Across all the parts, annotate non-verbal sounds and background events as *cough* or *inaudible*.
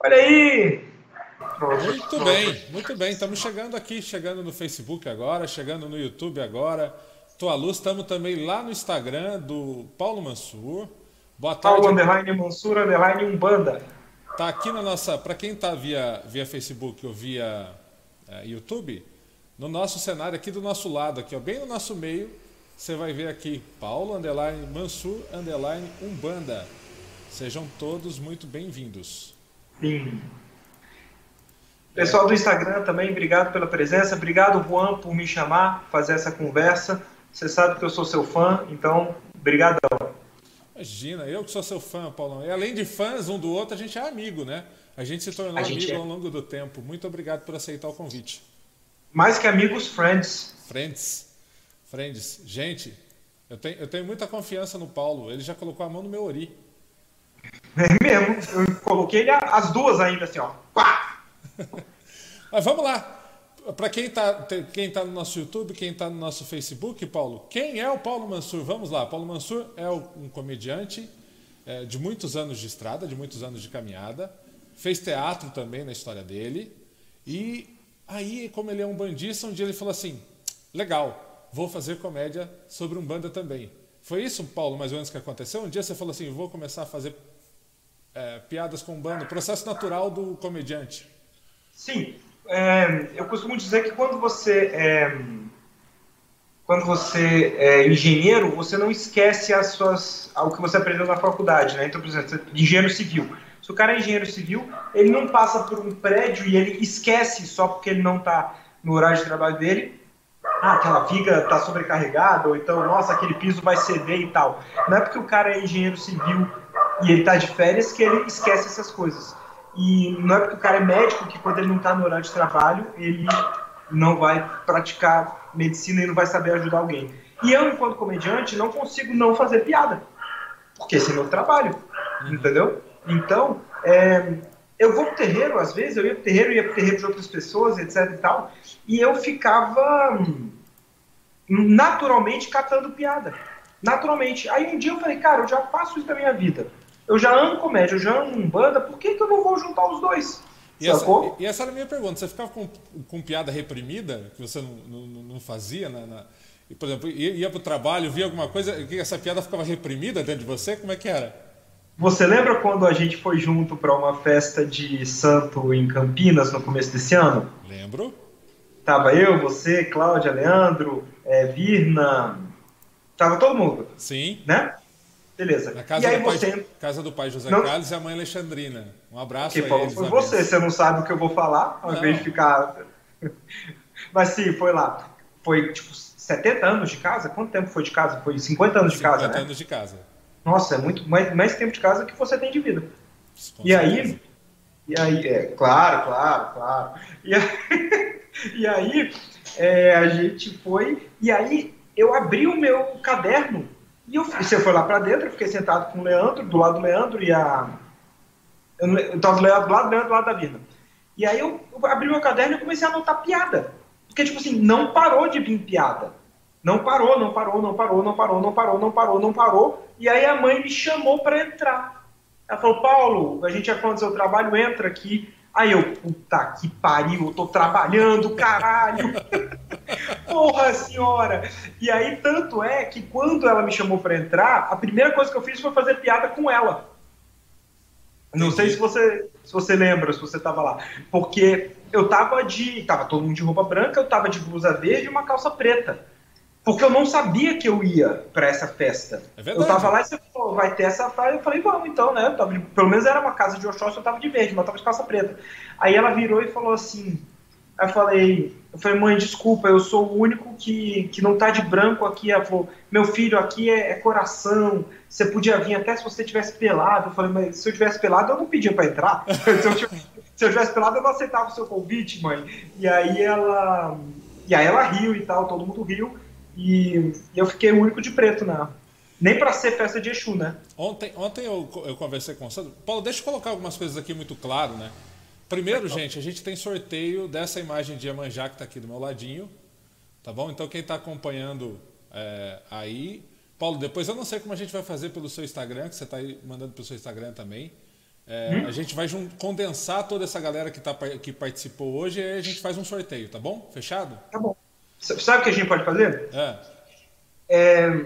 Olha aí! Muito bem, muito bem. Estamos chegando aqui, chegando no Facebook agora, chegando no YouTube agora. Tua Luz, estamos também lá no Instagram do Paulo Mansur. Boa tarde. Paulo Underline Mansur, Underline Umbanda. Tá aqui na nossa, para quem está via, via Facebook ou via é, YouTube, no nosso cenário aqui do nosso lado, aqui, ó, bem no nosso meio, você vai ver aqui Paulo Underline Mansur Underline Umbanda. Sejam todos muito bem-vindos. Sim. Pessoal do Instagram também, obrigado pela presença. Obrigado, Juan, por me chamar, fazer essa conversa. Você sabe que eu sou seu fã, então, brigadão. Imagina, eu que sou seu fã, Paulão. E além de fãs um do outro, a gente é amigo, né? A gente se tornou amigo é. ao longo do tempo. Muito obrigado por aceitar o convite. Mais que amigos, friends. Friends. Friends. Gente, eu tenho, eu tenho muita confiança no Paulo. Ele já colocou a mão no meu ori. É mesmo. Eu coloquei as duas ainda, assim, ó. Pá! *laughs* Mas vamos lá. Para quem está quem tá no nosso YouTube, quem está no nosso Facebook, Paulo, quem é o Paulo Mansur? Vamos lá. Paulo Mansur é um comediante é, de muitos anos de estrada, de muitos anos de caminhada. Fez teatro também na história dele. E aí, como ele é um bandista, um dia ele falou assim: legal, vou fazer comédia sobre um banda também. Foi isso, Paulo, mais ou menos que aconteceu? Um dia você falou assim: vou começar a fazer é, piadas com banda, processo natural do comediante. Sim, é, eu costumo dizer que quando você é, quando você é engenheiro, você não esquece as suas, o que você aprendeu na faculdade, né? Então, por exemplo, engenheiro civil. Se o cara é engenheiro civil, ele não passa por um prédio e ele esquece só porque ele não está no horário de trabalho dele. Ah, aquela viga está sobrecarregada, ou então, nossa, aquele piso vai ceder e tal. Não é porque o cara é engenheiro civil e ele está de férias que ele esquece essas coisas. E não é porque o cara é médico que quando ele não está no horário de trabalho, ele não vai praticar medicina e não vai saber ajudar alguém. E eu, enquanto comediante, não consigo não fazer piada. Porque esse é meu trabalho. Uhum. Entendeu? Então, é, eu vou pro terreiro, às vezes, eu ia pro terreiro, ia pro terreiro de outras pessoas, etc e tal, e eu ficava hum, naturalmente catando piada. Naturalmente. Aí um dia eu falei, cara, eu já faço isso na minha vida eu já amo comédia, eu já amo banda, por que, que eu não vou juntar os dois? E essa, e essa, era a minha pergunta. Você ficava com, com piada reprimida, que você não, não, não fazia? Na, na, por exemplo, ia, ia para o trabalho, via alguma coisa, que essa piada ficava reprimida dentro de você? Como é que era? Você lembra quando a gente foi junto para uma festa de santo em Campinas no começo desse ano? Lembro. Tava eu, você, Cláudia, Leandro, é, Virna, tava todo mundo. Sim. Né? Beleza. Na casa, e aí do, você... pai, casa do pai José não... Carlos e a mãe Alexandrina. Um abraço que falou foi você, você não sabe o que eu vou falar, ao não. invés de ficar. *laughs* Mas sim, foi lá. Foi tipo 70 anos de casa? Quanto tempo foi de casa? Foi 50 anos de 50 casa, 50 né? anos de casa. Nossa, é muito mais, mais tempo de casa que você tem de vida. Com e certeza. aí. E aí, é, claro, claro, claro. E aí, *laughs* e aí é, a gente foi. E aí eu abri o meu caderno e eu, você foi lá para dentro, eu fiquei sentado com o Leandro, do lado do Leandro e a. Eu estava do lado do Leandro, do lado da Vina. E aí eu, eu abri meu caderno e comecei a anotar piada. Porque, tipo assim, não parou de vir piada. Não parou, não parou, não parou, não parou, não parou, não parou, não parou. E aí a mãe me chamou para entrar. Ela falou, Paulo, a gente já falando do seu trabalho, entra aqui. Aí eu, puta que pariu, eu tô trabalhando, caralho. *laughs* Porra senhora! E aí, tanto é que quando ela me chamou para entrar, a primeira coisa que eu fiz foi fazer piada com ela. Não sei se você, se você lembra, se você tava lá. Porque eu tava de. Tava todo mundo de roupa branca, eu tava de blusa verde e uma calça preta. Porque eu não sabia que eu ia para essa festa. É eu tava lá e você falou, vai ter essa festa. Eu falei, vamos então, né? De, pelo menos era uma casa de Oxóssi, eu tava de verde, mas eu tava de calça preta. Aí ela virou e falou assim. Aí eu falei, eu falei, mãe, desculpa, eu sou o único que, que não tá de branco aqui. Ela falou, meu filho, aqui é, é coração, você podia vir até se você tivesse pelado. Eu falei, mas se eu tivesse pelado, eu não pedia para entrar. *laughs* se, eu tivesse, se eu tivesse pelado, eu não aceitava o seu convite, mãe. E aí ela. E aí ela riu e tal, todo mundo riu. E, eu fiquei o único de preto na. Nem para ser festa de Exu, né? Ontem, ontem eu, eu conversei com o Sandro. Paulo, deixa eu colocar algumas coisas aqui muito claro, né? Primeiro, gente, a gente tem sorteio dessa imagem de Iemanjá que está aqui do meu ladinho. Tá bom? Então, quem está acompanhando é, aí. Paulo, depois eu não sei como a gente vai fazer pelo seu Instagram, que você está aí mandando pelo seu Instagram também. É, hum? A gente vai condensar toda essa galera que, tá, que participou hoje e a gente faz um sorteio, tá bom? Fechado? Tá bom. Sabe o que a gente pode fazer? É. é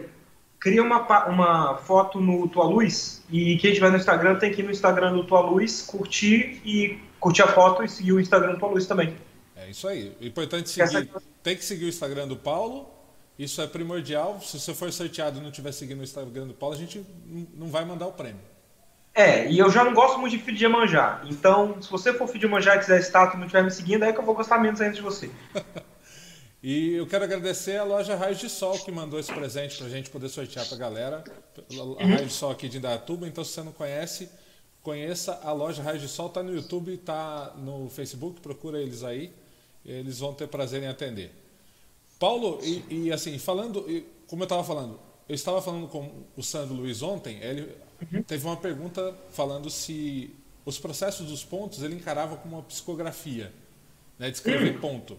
cria uma, uma foto no Tua Luz e quem tiver no Instagram tem que ir no Instagram do Tua Luz, curtir e curtir a foto e seguir o Instagram do Tua Luz também. É isso aí. O importante é seguir. Tem que seguir o Instagram do Paulo. Isso é primordial. Se você for sorteado e não estiver seguindo o Instagram do Paulo, a gente não vai mandar o prêmio. É, e eu já não gosto muito de feed de manjar. Então, se você for feed de manjar e quiser estátua e não estiver me seguindo, é que eu vou gostar menos ainda de você. *laughs* e eu quero agradecer a loja Raios de Sol que mandou esse presente para a gente poder sortear para a galera. A uhum. Raios de Sol aqui de Indatuba. Então, se você não conhece, conheça a loja Raios de Sol. Está no YouTube, está no Facebook, procura eles aí. Eles vão ter prazer em atender. Paulo, e, e assim, falando, como eu estava falando, eu estava falando com o Sandro Luiz ontem, ele uhum. teve uma pergunta falando se os processos dos pontos ele encarava como uma psicografia, né, de escrever uhum. ponto.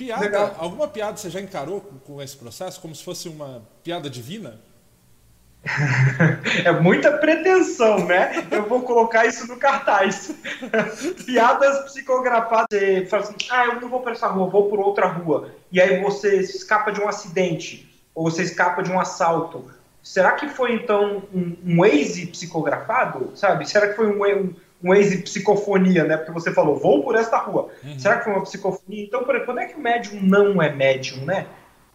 Piada, Legal. alguma piada você já encarou com, com esse processo, como se fosse uma piada divina? *laughs* é muita pretensão, né? Eu vou colocar isso no cartaz. *laughs* Piadas psicografadas. Você fala assim, ah, eu não vou para essa rua, vou por outra rua. E aí você escapa de um acidente, ou você escapa de um assalto. Será que foi, então, um, um Waze psicografado? Sabe? Será que foi um, um, um Waze psicofonia, né? Porque você falou, vou por esta rua. Uhum. Será que foi uma psicofonia? Então, por exemplo, quando é que o médium não é médium, né?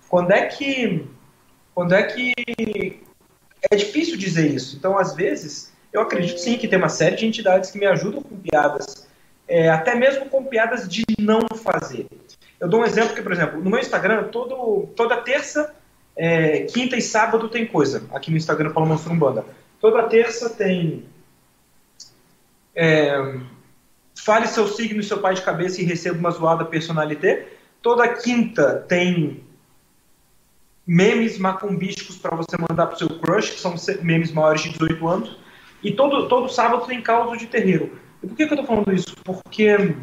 Quando é que... Quando é que é difícil dizer isso. Então, às vezes, eu acredito sim que tem uma série de entidades que me ajudam com piadas, é, até mesmo com piadas de não fazer. Eu dou um exemplo que, por exemplo, no meu Instagram, todo, toda terça, é, quinta e sábado tem coisa. Aqui no Instagram, Paulo Monstro Umbanda. Toda terça tem. É, fale seu signo e seu pai de cabeça e receba uma zoada personalité. Toda quinta tem memes macumbísticos para você mandar para o seu crush, que são memes maiores de 18 anos. E todo, todo sábado tem causa de terreiro. E por que, que eu estou falando isso? Porque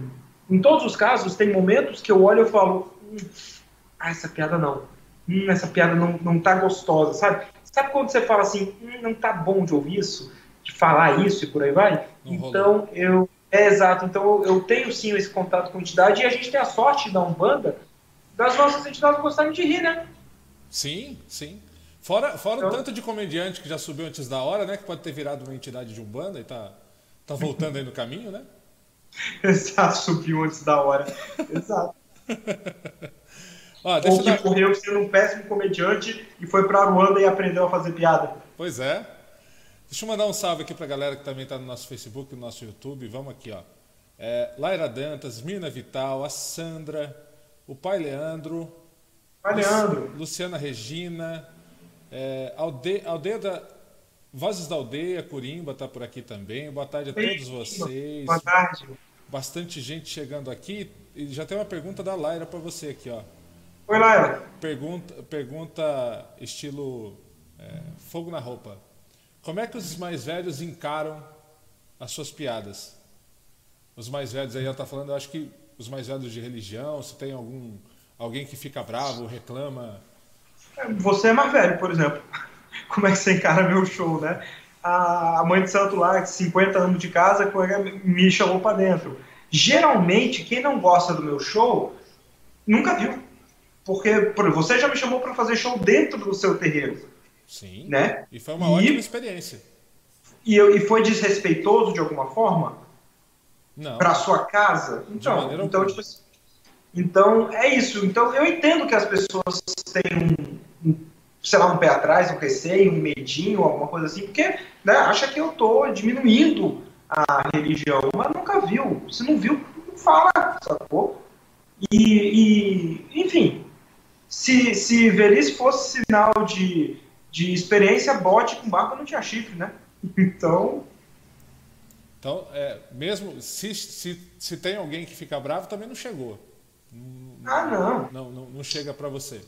em todos os casos tem momentos que eu olho e falo: hum, ah, essa piada não. Hum, essa piada não, não tá gostosa, sabe? Sabe quando você fala assim, hum, não tá bom de ouvir isso, de falar isso e por aí vai? Não então rolou. eu. É exato, então eu tenho sim esse contato com a entidade e a gente tem a sorte da Umbanda das nossas entidades gostarem de rir, né? Sim, sim. Fora, fora então, o tanto de comediante que já subiu antes da hora, né? Que pode ter virado uma entidade de Umbanda e tá, tá voltando aí no caminho, né? *laughs* Exato, subiu antes da hora. Exato. *laughs* Ó, Ou que dar... correu sendo um péssimo comediante e foi pra Ruanda e aprendeu a fazer piada. Pois é. Deixa eu mandar um salve aqui pra galera que também tá no nosso Facebook, no nosso YouTube. Vamos aqui, ó. É, Laira Dantas, Mirna Vital, a Sandra, o pai Leandro, Vai, Leandro. Luciana Regina, é, aldeia, aldeia da. Vozes da Aldeia, Curimba está por aqui também. Boa tarde a todos vocês. Boa tarde. Bastante gente chegando aqui. E já tem uma pergunta da Laira para você aqui, ó. Oi, Laira. Pergunta, pergunta estilo é, fogo na roupa. Como é que os mais velhos encaram as suas piadas? Os mais velhos aí, ela está falando, eu acho que os mais velhos de religião, se tem algum Alguém que fica bravo, reclama. Você é mais velho, por exemplo. *laughs* Como é que você encara meu show, né? A mãe de santo lá, de 50 anos de casa, me chamou para dentro. Geralmente, quem não gosta do meu show, nunca viu. Porque por, você já me chamou para fazer show dentro do seu terreiro. Sim. Né? E foi uma e, ótima experiência. E, e foi desrespeitoso de alguma forma? Não. Para sua casa? Então, então tipo, assim, então, é isso. Então, eu entendo que as pessoas têm um, um sei lá, um pé atrás, um receio, um medinho, alguma coisa assim, porque né, acha que eu estou diminuindo a religião, mas nunca viu. Se não viu, não fala, sacou? E, e enfim, se, se velhice fosse sinal de, de experiência, bote com barco não tinha chifre, né? *laughs* Então... Então, é, mesmo se, se, se tem alguém que fica bravo, também não chegou. Ah, não. Não, não, não chega para você.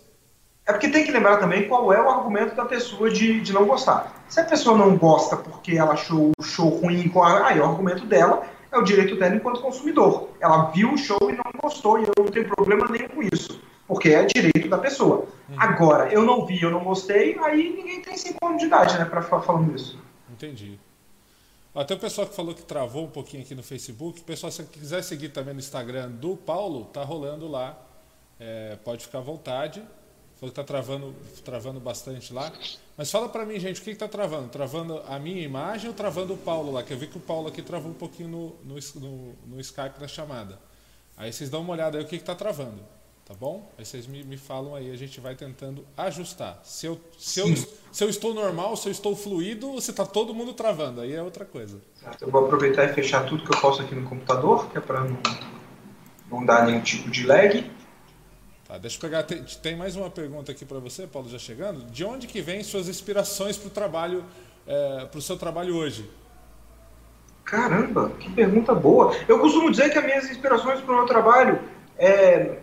É porque tem que lembrar também qual é o argumento da pessoa de, de não gostar. Se a pessoa não gosta porque ela achou o show ruim, aí o argumento dela é o direito dela enquanto consumidor. Ela viu o show e não gostou, e eu não tenho problema nenhum com isso. Porque é direito da pessoa. Uhum. Agora, eu não vi, eu não gostei, aí ninguém tem 5 anos de idade, né, pra ficar falando isso. Entendi. Até o pessoal que falou que travou um pouquinho aqui no Facebook. O pessoal, se quiser seguir também no Instagram do Paulo, tá rolando lá. É, pode ficar à vontade. Falou que tá travando, travando bastante lá. Mas fala para mim, gente, o que, que tá travando? Travando a minha imagem ou travando o Paulo lá? Que eu vi que o Paulo aqui travou um pouquinho no, no, no, no Skype da chamada. Aí vocês dão uma olhada aí o que está travando. Tá bom? Aí vocês me, me falam aí, a gente vai tentando ajustar. Se eu, se, eu, se eu estou normal, se eu estou fluido, ou se está todo mundo travando, aí é outra coisa. Eu vou aproveitar e fechar tudo que eu posso aqui no computador, que é para não, não dar nenhum tipo de lag. Tá, deixa eu pegar. Tem, tem mais uma pergunta aqui para você, Paulo, já chegando. De onde que vem suas inspirações para o trabalho, é, para o seu trabalho hoje? Caramba, que pergunta boa. Eu costumo dizer que as minhas inspirações para o meu trabalho é...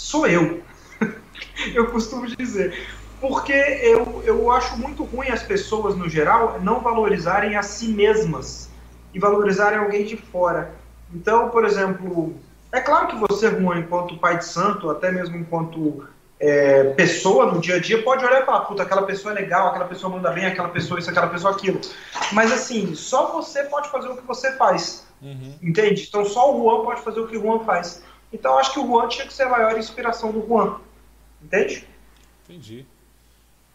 sou eu. *laughs* eu costumo dizer. Porque eu, eu acho muito ruim as pessoas, no geral, não valorizarem a si mesmas e valorizarem alguém de fora. Então, por exemplo, é claro que você, Juan, enquanto pai de santo, até mesmo enquanto é, pessoa no dia a dia pode olhar e falar, puta, aquela pessoa é legal, aquela pessoa manda bem, aquela pessoa isso, aquela pessoa aquilo. Mas assim, só você pode fazer o que você faz. Uhum. Entende? Então só o Juan pode fazer o que o Juan faz. Então acho que o Juan tinha que ser a maior inspiração do Juan. Entende? Entendi.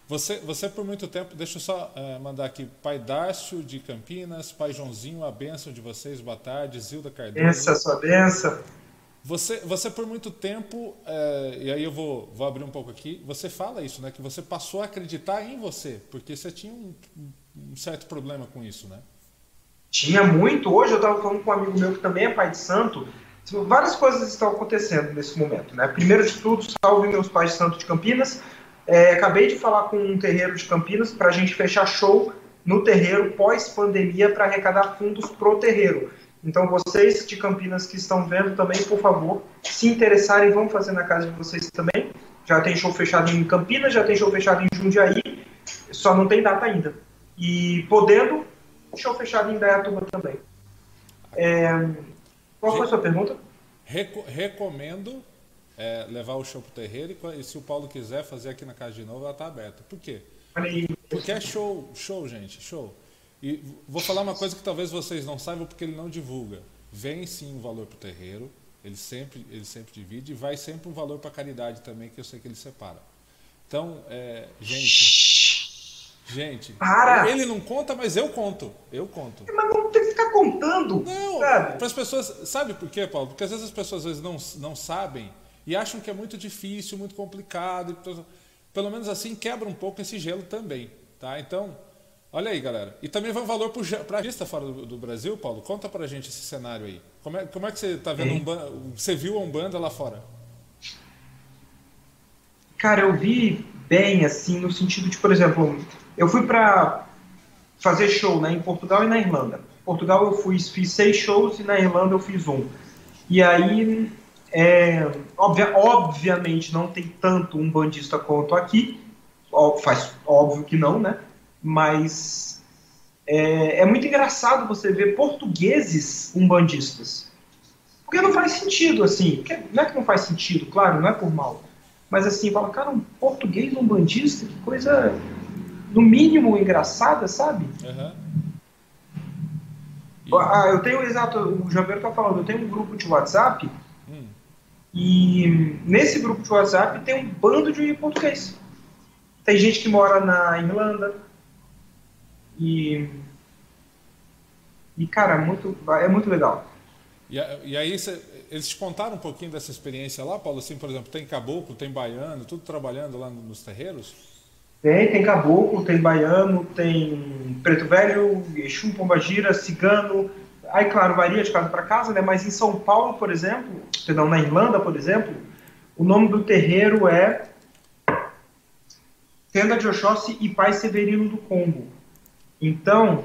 Você, você por muito tempo, deixa eu só uh, mandar aqui, Pai Dácio de Campinas, Pai Joãozinho, a benção de vocês, boa tarde, Zilda Cardoso. Essa sua benção. Você, você por muito tempo, é, e aí eu vou, vou abrir um pouco aqui, você fala isso, né? Que você passou a acreditar em você, porque você tinha um, um certo problema com isso, né? Tinha muito. Hoje eu estava falando com um amigo meu que também é pai de santo. Várias coisas estão acontecendo nesse momento, né? Primeiro de tudo, salve meus pais santo de Campinas. É, acabei de falar com um terreiro de Campinas para a gente fechar show no terreiro pós-pandemia para arrecadar fundos pro terreiro. Então, vocês de Campinas que estão vendo também, por favor, se interessarem, vão fazer na casa de vocês também. Já tem show fechado em Campinas, já tem show fechado em Jundiaí, só não tem data ainda. E podendo, show fechado em Dayatuba também. É... Qual foi a sua pergunta? Reco recomendo é, levar o show pro terreiro e, se o Paulo quiser fazer aqui na casa de novo, ela está aberta. Por quê? Porque é show, show, gente, show. E vou falar uma coisa que talvez vocês não saibam porque ele não divulga. Vem sim um valor para o terreiro, ele sempre, ele sempre divide, e vai sempre um valor para a caridade também, que eu sei que ele separa. Então, é, gente. Gente, para. ele não conta, mas eu conto. Eu conto. Mas não tem ficar contando. Não, para as pessoas. Sabe por quê, Paulo? Porque às vezes as pessoas às vezes não, não sabem e acham que é muito difícil, muito complicado. Pelo menos assim quebra um pouco esse gelo também. Tá? Então, Olha aí, galera. E também vai um valor para artista fora do, do, Brasil, Paulo. Conta pra gente esse cenário aí. Como é, como é que você tá vendo um, você viu a Umbanda lá fora? Cara, eu vi bem, assim, no sentido de, por exemplo, eu fui para fazer show né, em Portugal e na Irlanda. Portugal eu fui, fiz seis shows e na Irlanda eu fiz um. E aí, é, obvia, obviamente, não tem tanto um bandista quanto aqui. Faz óbvio que não, né? mas é, é, muito engraçado você ver portugueses umbandistas. Porque não faz sentido, assim. Não é que não faz sentido, claro, não é por mal. Mas assim, fala, cara, um português umbandista, que coisa, no mínimo, engraçada, sabe? Uhum. Ah, eu tenho, exato, o Javier tá falando, eu tenho um grupo de WhatsApp, hum. e nesse grupo de WhatsApp tem um bando de português. Tem gente que mora na Irlanda, e, e cara, muito, é muito legal. E, e aí, cê, eles te contaram um pouquinho dessa experiência lá, Paulo? Assim, por exemplo, tem caboclo, tem baiano, tudo trabalhando lá nos terreiros? Tem, tem caboclo, tem baiano, tem preto velho, Exu, pombagira, cigano. Aí, claro, varia de casa para casa, né? Mas em São Paulo, por exemplo, perdão, na Irlanda, por exemplo, o nome do terreiro é Tenda de Oxóssi e Pai Severino do Congo. Então,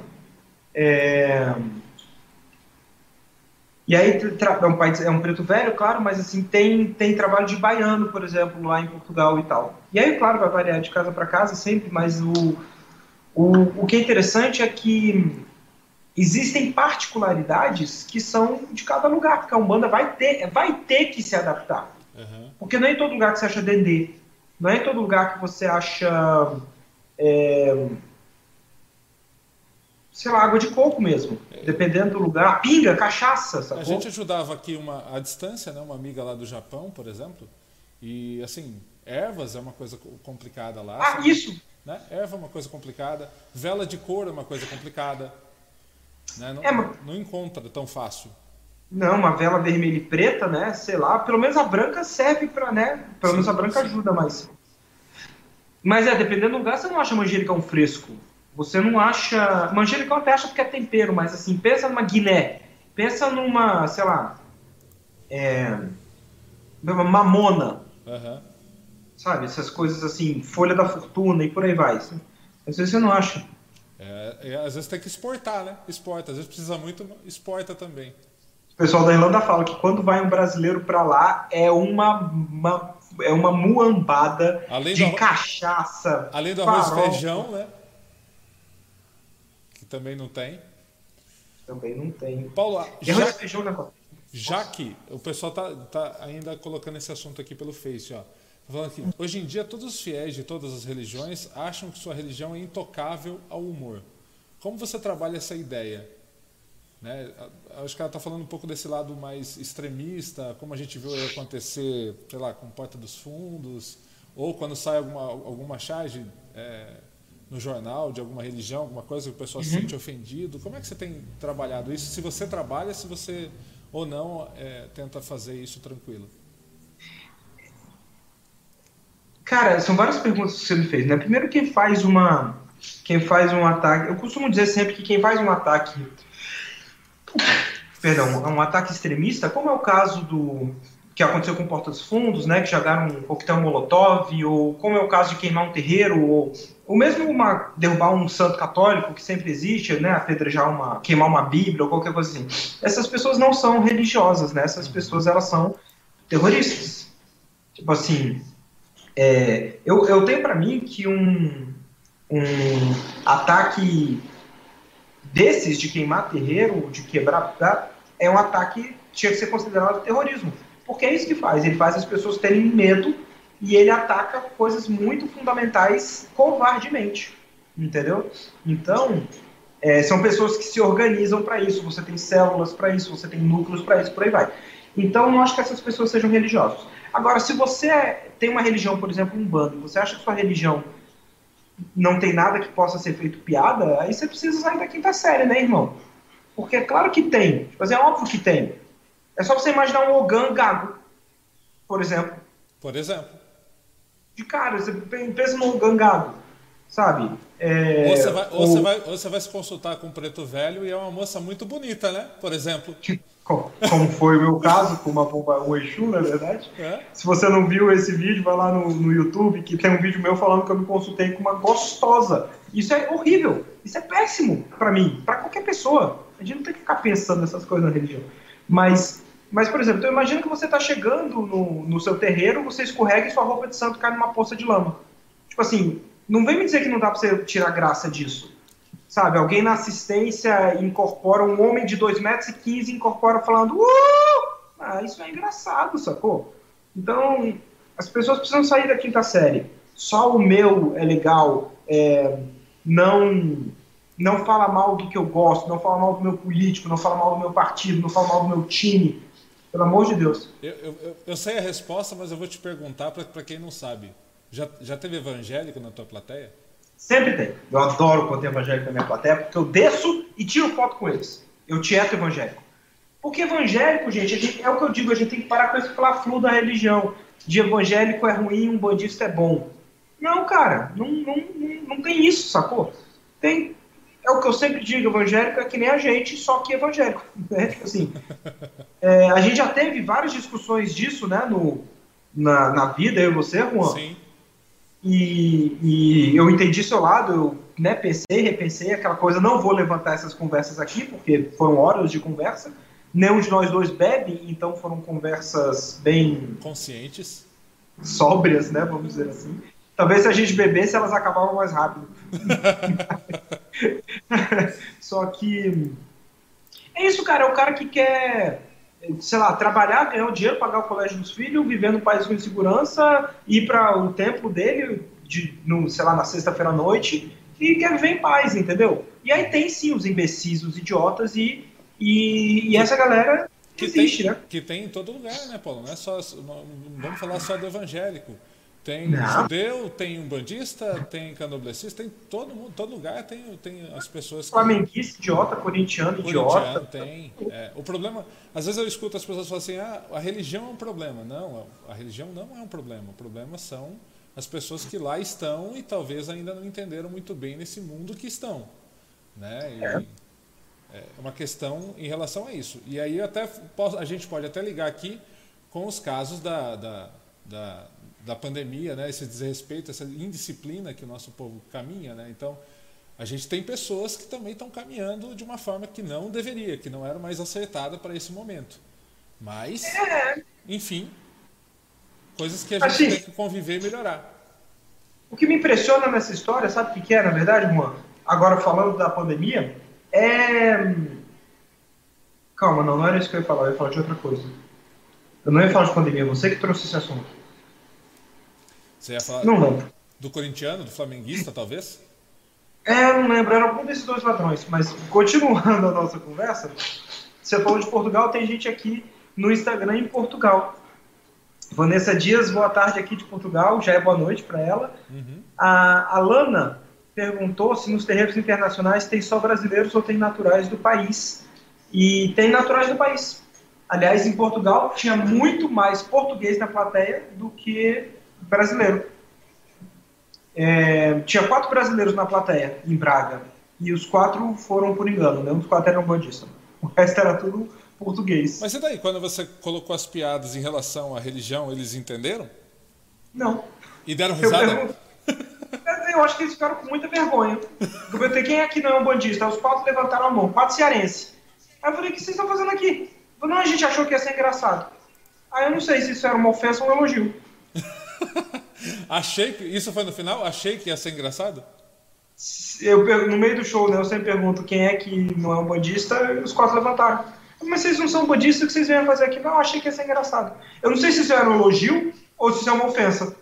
é... E aí é um, país, é um preto velho, claro, mas assim tem, tem trabalho de baiano, por exemplo, lá em Portugal e tal. E aí, claro, vai variar de casa para casa sempre, mas o, o, o que é interessante é que existem particularidades que são de cada lugar, porque a Umbanda vai ter, vai ter que se adaptar. Uhum. Porque não é em todo lugar que você acha dendê, não é em todo lugar que você acha. É, sei lá, água de coco mesmo. É. Dependendo do lugar. Pinga, cachaça, sacou? A gente ajudava aqui uma, à distância, né? Uma amiga lá do Japão, por exemplo. E, assim, ervas é uma coisa complicada lá. Ah, sabe? isso! Né? Erva é uma coisa complicada. Vela de couro é uma coisa complicada. Né? Não, é, mas... não encontra tão fácil. Não, uma vela vermelha e preta, né? Sei lá. Pelo menos a branca serve para, né? Pelo sim, menos a branca sim. ajuda mais. Mas é, dependendo do lugar, você não acha manjericão fresco. Você não acha. Manjericão até acha porque é tempero, mas assim, pensa numa guiné. Pensa numa, sei lá. É, mamona. Uhum. Sabe? Essas coisas assim, folha da fortuna e por aí vai. Às vezes você não acha. É, às vezes tem que exportar, né? Exporta. Às vezes precisa muito, exporta também. O pessoal da Irlanda fala que quando vai um brasileiro para lá é uma, uma, é uma muambada de cachaça. Além do arroz e feijão, né? Também não tem. Também não tem. Paulo, já, já que o pessoal tá, tá ainda colocando esse assunto aqui pelo Face, ó. Tá falando aqui, hoje em dia todos os fiéis de todas as religiões acham que sua religião é intocável ao humor. Como você trabalha essa ideia? Né? Acho que ela está falando um pouco desse lado mais extremista, como a gente viu acontecer, sei lá, com Porta dos Fundos, ou quando sai alguma, alguma charge é, no jornal de alguma religião, alguma coisa que o pessoal uhum. se sente ofendido? Como é que você tem trabalhado isso? Se você trabalha, se você ou não é, tenta fazer isso tranquilo? Cara, são várias perguntas que você me fez, né? Primeiro, quem faz uma, quem faz um ataque, eu costumo dizer sempre que quem faz um ataque, perdão, um ataque extremista, como é o caso do que aconteceu com Porta dos Fundos, né, que jogaram um coquetel molotov, ou como é o caso de queimar um terreiro, ou, ou mesmo uma, derrubar um santo católico, que sempre existe, né, apedrejar uma, queimar uma bíblia, ou qualquer coisa assim. Essas pessoas não são religiosas, né, essas pessoas, elas são terroristas. Tipo assim, é, eu, eu tenho para mim que um, um ataque desses de queimar terreiro, de quebrar, é um ataque tinha que ser considerado terrorismo. Porque é isso que faz, ele faz as pessoas terem medo e ele ataca coisas muito fundamentais covardemente, entendeu? Então, é, são pessoas que se organizam para isso, você tem células para isso, você tem núcleos para isso, por aí vai. Então, não acho que essas pessoas sejam religiosas. Agora, se você é, tem uma religião, por exemplo, um bando, você acha que sua religião não tem nada que possa ser feito piada, aí você precisa sair da quinta série, né, irmão? Porque é claro que tem, mas é óbvio que tem. É só você imaginar um Ogan gago, por exemplo. Por exemplo. De cara, você pensa no Ogan gago, sabe? É, ou, você vai, ou, você vai, ou você vai se consultar com o preto velho e é uma moça muito bonita, né? Por exemplo. Como foi o meu caso com uma bomba, um Exu, na verdade. É? Se você não viu esse vídeo, vai lá no, no YouTube, que tem um vídeo meu falando que eu me consultei com uma gostosa. Isso é horrível. Isso é péssimo para mim, para qualquer pessoa. A gente não tem que ficar pensando nessas coisas na religião. Mas, mas por exemplo, então imagina que você está chegando no, no seu terreiro, você escorrega e sua roupa de santo cai numa poça de lama. Tipo assim, não vem me dizer que não dá para você tirar graça disso. Sabe, alguém na assistência incorpora um homem de 2,15 metros e 15 incorpora falando uh! Ah, isso é engraçado, sacou? Então, as pessoas precisam sair da quinta série. Só o meu é legal, é, não não fala mal do que eu gosto, não fala mal do meu político, não fala mal do meu partido, não fala mal do meu time. Pelo amor de Deus. Eu, eu, eu sei a resposta, mas eu vou te perguntar para quem não sabe. Já, já teve evangélico na tua plateia? Sempre tem. Eu adoro quando tem evangélico na minha plateia, porque eu desço e tiro foto com eles. Eu tieto evangélico. Porque evangélico, gente, gente, é o que eu digo, a gente tem que parar com esse fla-flu da religião. De evangélico é ruim, um bandista é bom. Não, cara, não, não, não, não tem isso, sacou? Tem é o que eu sempre digo, evangélico é que nem a gente, só que evangélico. *laughs* Né? Tipo assim, é, a gente já teve várias discussões disso, né, no, na, na vida, eu e você, Juan. Sim. E, e eu entendi seu lado, eu né, pensei, repensei aquela coisa, não vou levantar essas conversas aqui, porque foram horas de conversa. Nenhum de nós dois bebe, então foram conversas bem... Conscientes. Sóbrias, né, vamos dizer assim. Talvez se a gente bebesse, elas acabavam mais rápido. *laughs* *laughs* Só que. É isso, cara. É o cara que quer, sei lá, trabalhar, ganhar o dinheiro, pagar o colégio dos filhos, viver no país com segurança, ir para o templo dele, de, no, sei lá, na sexta-feira à noite e quer viver em paz, entendeu? E aí tem sim os imbecis, os idiotas e, e, e essa galera que existe, tem, né? Que tem em todo lugar, né, Paulo? Não é só. Não vamos falar só do evangélico. Tem Não. judeu, tem um bandista, tem candomblessista, tem todo mundo, todo lugar tem, tem as pessoas que. Flamenguista, idiota, corintiano, idiota. Corintiano tem. É, o problema, às vezes eu escuto as pessoas falarem assim, ah, a religião é um problema. Não, a religião não é um problema. O problema são as pessoas que lá estão e talvez ainda não entenderam muito bem nesse mundo que estão. Né? E, É. é uma questão em relação a isso. E aí até a gente pode até ligar aqui com os casos da, da, da, da pandemia, né? esse desrespeito, essa indisciplina que o nosso povo caminha. Né? Então, a gente tem pessoas que também estão caminhando de uma forma que não deveria, que não era mais acertada para esse momento. Mas, enfim, coisas que a gente Assim- tem que conviver e melhorar. O que me impressiona nessa história, sabe o que que é, na verdade, Juan? Agora falando da pandemia, é. Calma, não, não era isso que eu ia falar, eu ia falar de outra coisa. Eu não ia falar de pandemia, você que trouxe esse assunto. Você ia falar Não lembro. do corintiano, do flamenguista, talvez? É, não lembro, era algum desses dois ladrões. Mas continuando a nossa conversa, você falou de Portugal, tem gente aqui no Instagram em Portugal. Vanessa Dias, boa tarde aqui de Portugal, já é boa noite para ela. Uhum. A Alana perguntou se nos terreiros internacionais tem só brasileiros ou tem naturais do país. E tem naturais do país. Aliás, em Portugal tinha muito mais português na plateia do que brasileiro. É, tinha quatro brasileiros na plateia, em Braga. E os quatro foram por engano, né? Os quatro eram bandistas. O resto era tudo português. Mas e daí, quando você colocou as piadas em relação à religião, eles entenderam? Não. E deram Eu, risada? pergunto- eu acho que eles ficaram com muita vergonha. Eu perguntei quem aqui não é um bandista. Os quatro levantaram a mão, quatro cearenses. Aí eu falei, o que vocês estão fazendo aqui? Eu falei, não, a gente achou que ia ser engraçado. Aí eu não sei se isso era uma ofensa ou um elogio. *laughs* Achei que. Isso foi no final? Achei que ia ser engraçado? Eu, no meio do show, né, eu sempre pergunto quem é que não é um bandista, e os quatro levantaram. Mas vocês não são bandistas, o que vocês vêm fazer aqui? Não, eu achei que ia ser engraçado. Eu não sei se isso era um elogio ou se isso é uma ofensa.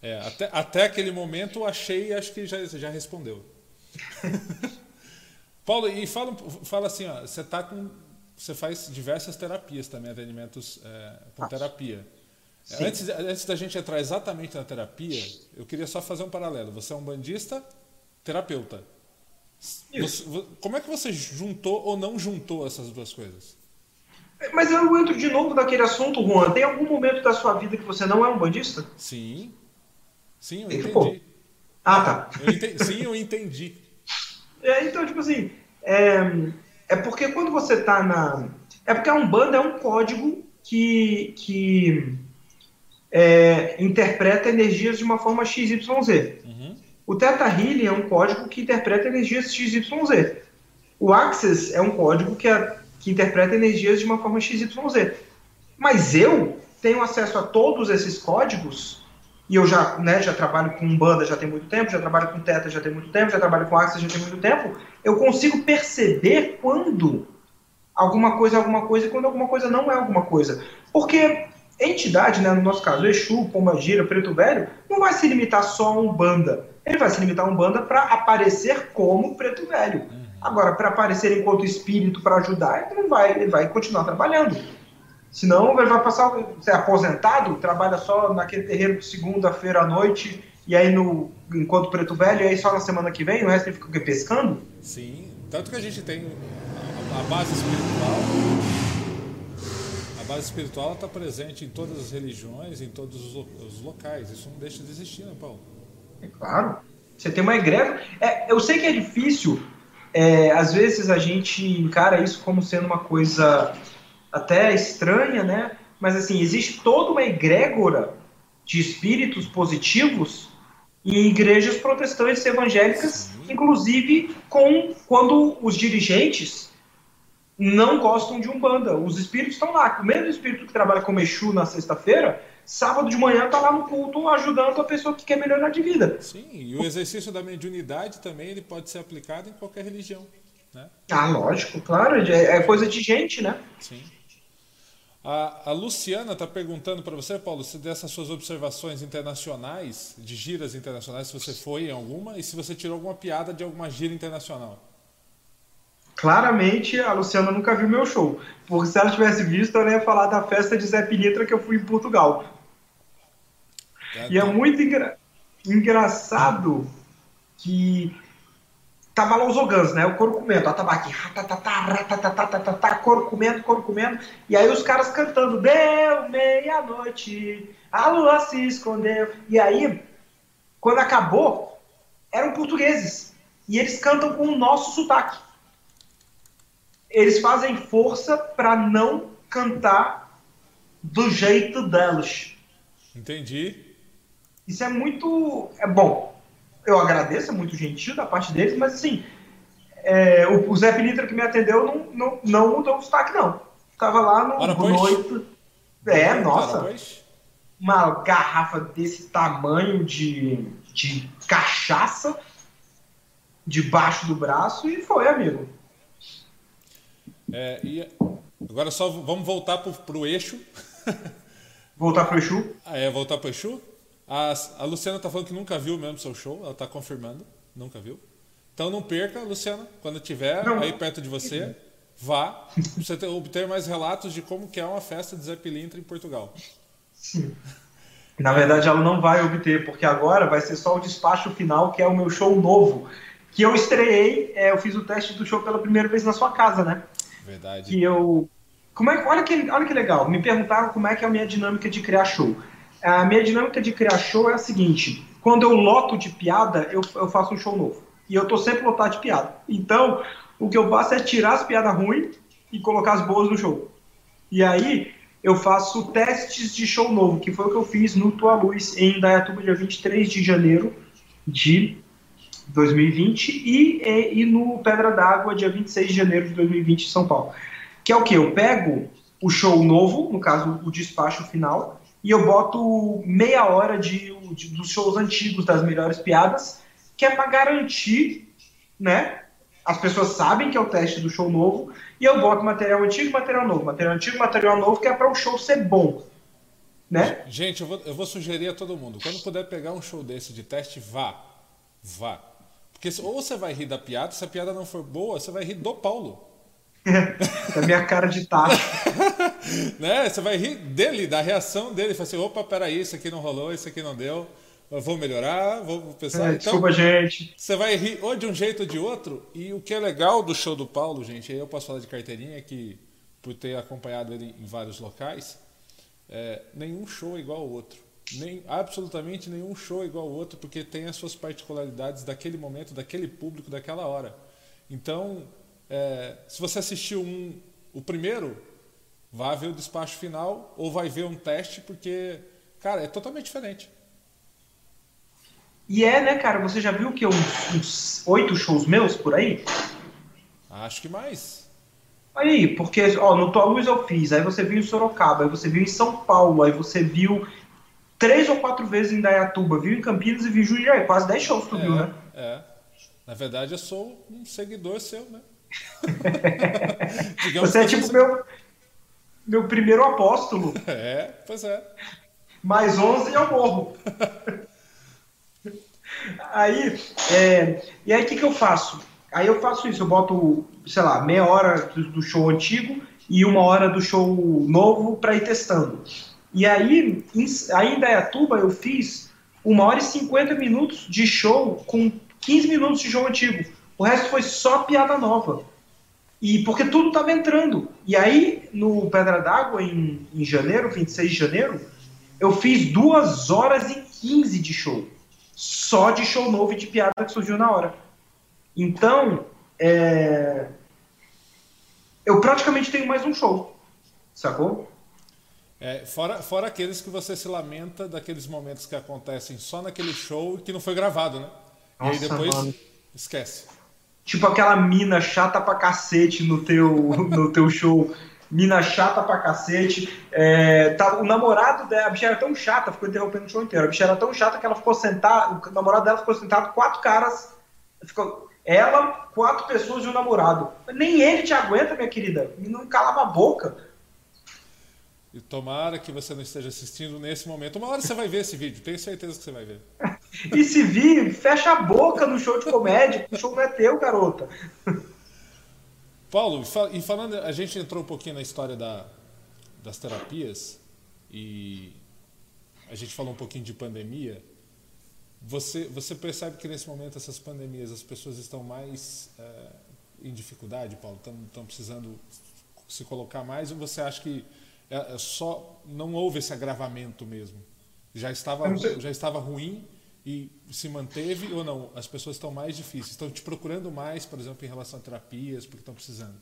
É, até, até aquele momento eu achei e acho que já, já respondeu. *laughs* Paulo, e fala, fala assim, ó, você tá com. Você faz diversas terapias também, atendimentos é, com terapia. Sim. Antes, antes da gente entrar exatamente na terapia, eu queria só fazer um paralelo. Você é um bandista, terapeuta. Você- vo- como é que você juntou ou não juntou essas duas coisas? Mas eu entro de novo naquele assunto, Juan. Tem algum momento da sua vida que você não é um bandista? Sim. Sim, eu entendi. Ah, tá. Eu enten- Sim, eu entendi. *laughs* É, então, tipo assim, é, é porque quando você tá na. É porque a Umbanda é um código que, que é, interpreta energias de uma forma XYZ. Uhum. O Theta Healing é um código que interpreta energias XYZ. O Access é um código que, é- que interpreta energias de uma forma XYZ. Mas eu tenho acesso a todos esses códigos e eu já, né, já trabalho com Umbanda já tem muito tempo, já trabalho com Theta já tem muito tempo, já trabalho com Access já tem muito tempo. Eu consigo perceber quando alguma coisa é alguma coisa e quando alguma coisa não é alguma coisa. Porque entidade, né, no nosso caso, Exu, Pombagira, Preto Velho, não vai se limitar só a Umbanda. Ele vai se limitar a Umbanda para aparecer como Preto Velho. Agora, para aparecer enquanto espírito para ajudar, ele não vai, ele vai continuar trabalhando. Senão ele vai passar, você é aposentado, trabalha só naquele terreiro de segunda-feira à noite, e aí no, enquanto Preto Velho, e aí só na semana que vem, o resto ele fica o quê, pescando? Sim, tanto que a gente tem a base espiritual. A base espiritual está presente em todas as religiões, em todos os, lo- os locais. Isso não deixa de existir, né, Paulo? É claro. Você tem uma egrégora. É, eu sei que é difícil, é, às vezes a gente encara isso como sendo uma coisa até estranha, né? Mas assim, existe toda uma egrégora de espíritos positivos em igrejas protestantes evangélicas, Sim. inclusive com quando os dirigentes não gostam de Umbanda. Os espíritos estão lá. O mesmo espírito que trabalha com Exu na sexta-feira, sábado de manhã está lá no culto ajudando a pessoa que quer melhorar de vida. Sim, e o exercício da mediunidade também ele pode ser aplicado em qualquer religião, né? Ah, lógico, claro. É é coisa de gente, né? Sim. A, a Luciana está perguntando para você, Paulo, se dessas suas observações internacionais, de giras internacionais, se você foi em alguma e se você tirou alguma piada de alguma gira internacional. Claramente a Luciana nunca viu meu show. Porque se ela tivesse visto, ela ia falar da festa de Zé Pilintra que eu fui em Portugal. E é muito engra... engraçado que tava lá os Ogãs, né? O couro comendo, a tabaque, couro comendo, couro comendo, e aí os caras cantando, deu meia-noite, a lua se escondeu. E aí, quando acabou, eram portugueses, e eles cantam com o nosso sotaque. Eles fazem força para não cantar do jeito delas. Entendi. Isso é muito. É bom eu agradeço, é muito gentil da parte deles, mas assim, é, o, o, Zé Pilitra que me atendeu não, não, não mudou o destaque, não. Tava lá no, Ora, no noite. É, nossa. Uma garrafa desse tamanho de, de cachaça debaixo do braço e foi, amigo. É, e agora só vamos voltar para o eixo. *laughs* Voltar para o Exu? Ah, é, voltar para o Exu? A, a Luciana tá falando que nunca viu mesmo seu show, ela tá confirmando, nunca viu. Então não perca, Luciana, quando tiver não. aí perto de você, vá, você ter, obter mais relatos de como que é uma festa de Zé Pilintra em Portugal. Sim. Na verdade, ela não vai obter, porque agora vai ser só o despacho final, que é o meu show novo. Que eu estreiei, é, eu fiz o teste do show pela primeira vez na sua casa, né? Verdade. Que eu. Como é, olha, que, olha que legal, me perguntaram como é que é a minha dinâmica de criar show. A minha dinâmica de criar show é a seguinte: quando eu loto de piada, eu, eu faço um show novo. E eu tô sempre lotado de piada. Então, o que eu faço é tirar as piadas ruins e colocar as boas no show. E aí, eu faço testes de show novo, que foi o que eu fiz no Tua Luz, em Dayatuba, dia 23 de janeiro de 2020, e, e, e no Pedra d'Água, dia 26 de janeiro de 2020, em São Paulo. Que é o que? Eu pego o show novo, no caso, o despacho final, e eu boto meia hora de, de dos shows antigos das melhores piadas, que é para garantir, né? As pessoas sabem que é o teste do show novo, e eu boto material antigo material novo. Material antigo material novo, que é para o show ser bom. Né? Gente, eu vou, eu vou sugerir a todo mundo: quando puder pegar um show desse de teste, vá. Vá. Porque ou você vai rir da piada, se a piada não for boa, você vai rir do Paulo. *laughs* da minha cara de tacho. *laughs* né? Você vai rir dele, da reação dele. Fala assim: opa, peraí, isso aqui não rolou, isso aqui não deu. Eu vou melhorar, vou pensar. É, então, desculpa, gente. Você vai rir ou de um jeito ou de outro. E o que é legal do show do Paulo, gente, aí eu posso falar de carteirinha, que por ter acompanhado ele em vários locais, é, nenhum show é igual ao outro. Nem, absolutamente nenhum show é igual ao outro, porque tem as suas particularidades daquele momento, daquele público, daquela hora. Então, é, se você assistiu um, o primeiro, vá ver o despacho final ou vai ver um teste, porque, cara, é totalmente diferente. E é, né, cara? Você já viu que uns oito shows meus por aí? Acho que mais. Aí, porque, ó, no Tua Luz eu fiz, aí você viu em Sorocaba, aí você viu em São Paulo, aí você viu três ou quatro vezes em Dayatuba, viu em Campinas e viu em Jundiaí, quase dez shows tu é, viu, né? É. Na verdade, eu sou um seguidor seu, né? *laughs* Você é tipo meu, meu primeiro apóstolo. *laughs* É, pois é. Mais 11 e eu morro. aí, é, e aí o que, que eu faço? Aí eu faço isso, eu boto, sei lá, meia hora do show antigo e uma hora do show novo para ir testando. E aí, em, aí em Dayatuba eu fiz uma hora e 50 minutos de show com 15 minutos de show antigo. O resto foi só piada nova. E porque tudo estava entrando. E aí, no Pedra d'Água, em, em janeiro, 26 de janeiro, eu fiz 2 horas e 15 de show. Só de show novo e de piada que surgiu na hora. Então, é... eu praticamente tenho mais um show. Sacou? É, fora, fora aqueles que você se lamenta daqueles momentos que acontecem só naquele show e que não foi gravado, né? Nossa, e aí depois mano. esquece. Tipo aquela mina chata pra cacete no teu, *laughs* no teu show. Mina chata pra cacete. É, tá, o namorado dela, a bicha era tão chata, ficou interrompendo o show inteiro. A bicha era tão chata que ela ficou sentada, o namorado dela ficou sentado, quatro caras. Ficou, ela, quatro pessoas e um namorado. Nem ele te aguenta, minha querida. Não calava a boca. E tomara que você não esteja assistindo nesse momento. Uma hora você vai ver esse vídeo, tenho certeza que você vai ver. *laughs* e se vir, fecha a boca no show de comédia, o show não é teu, garota. Paulo, e falando, a gente entrou um pouquinho na história da, das terapias e a gente falou um pouquinho de pandemia. Você, você percebe que nesse momento essas pandemias as pessoas estão mais é, em dificuldade, Paulo? Estão precisando se colocar mais ou você acha que é, é, só não houve esse agravamento mesmo? Já estava, já estava ruim e se manteve ou não? As pessoas estão mais difíceis, estão te procurando mais, por exemplo, em relação a terapias, porque estão precisando?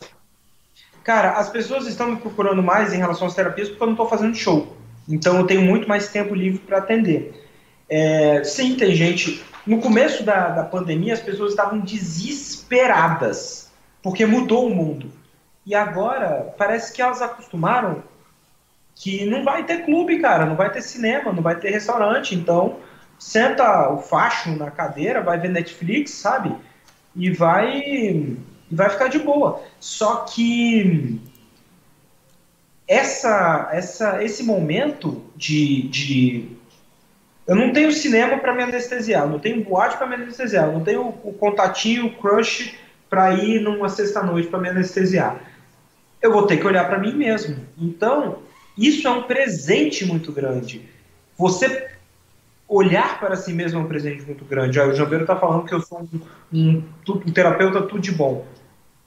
Cara, as pessoas estão me procurando mais em relação às terapias porque eu não estou fazendo show. Então eu tenho muito mais tempo livre para atender. É, sim, tem gente. No começo da, da pandemia, as pessoas estavam desesperadas porque mudou o mundo. E agora parece que elas acostumaram que não vai ter clube, cara, não vai ter cinema, não vai ter restaurante. Então senta o facho na cadeira, vai ver Netflix, sabe? E vai vai ficar de boa. Só que essa, essa, esse momento de, de eu não tenho cinema para me anestesiar, não tenho boate para me anestesiar, não tenho o contatinho, o crush para ir numa sexta-noite para me anestesiar. Eu vou ter que olhar para mim mesmo. Então, isso é um presente muito grande. Você olhar para si mesmo é um presente muito grande. o Jambeiro está falando que eu sou um, um, um, terapeuta tudo de bom.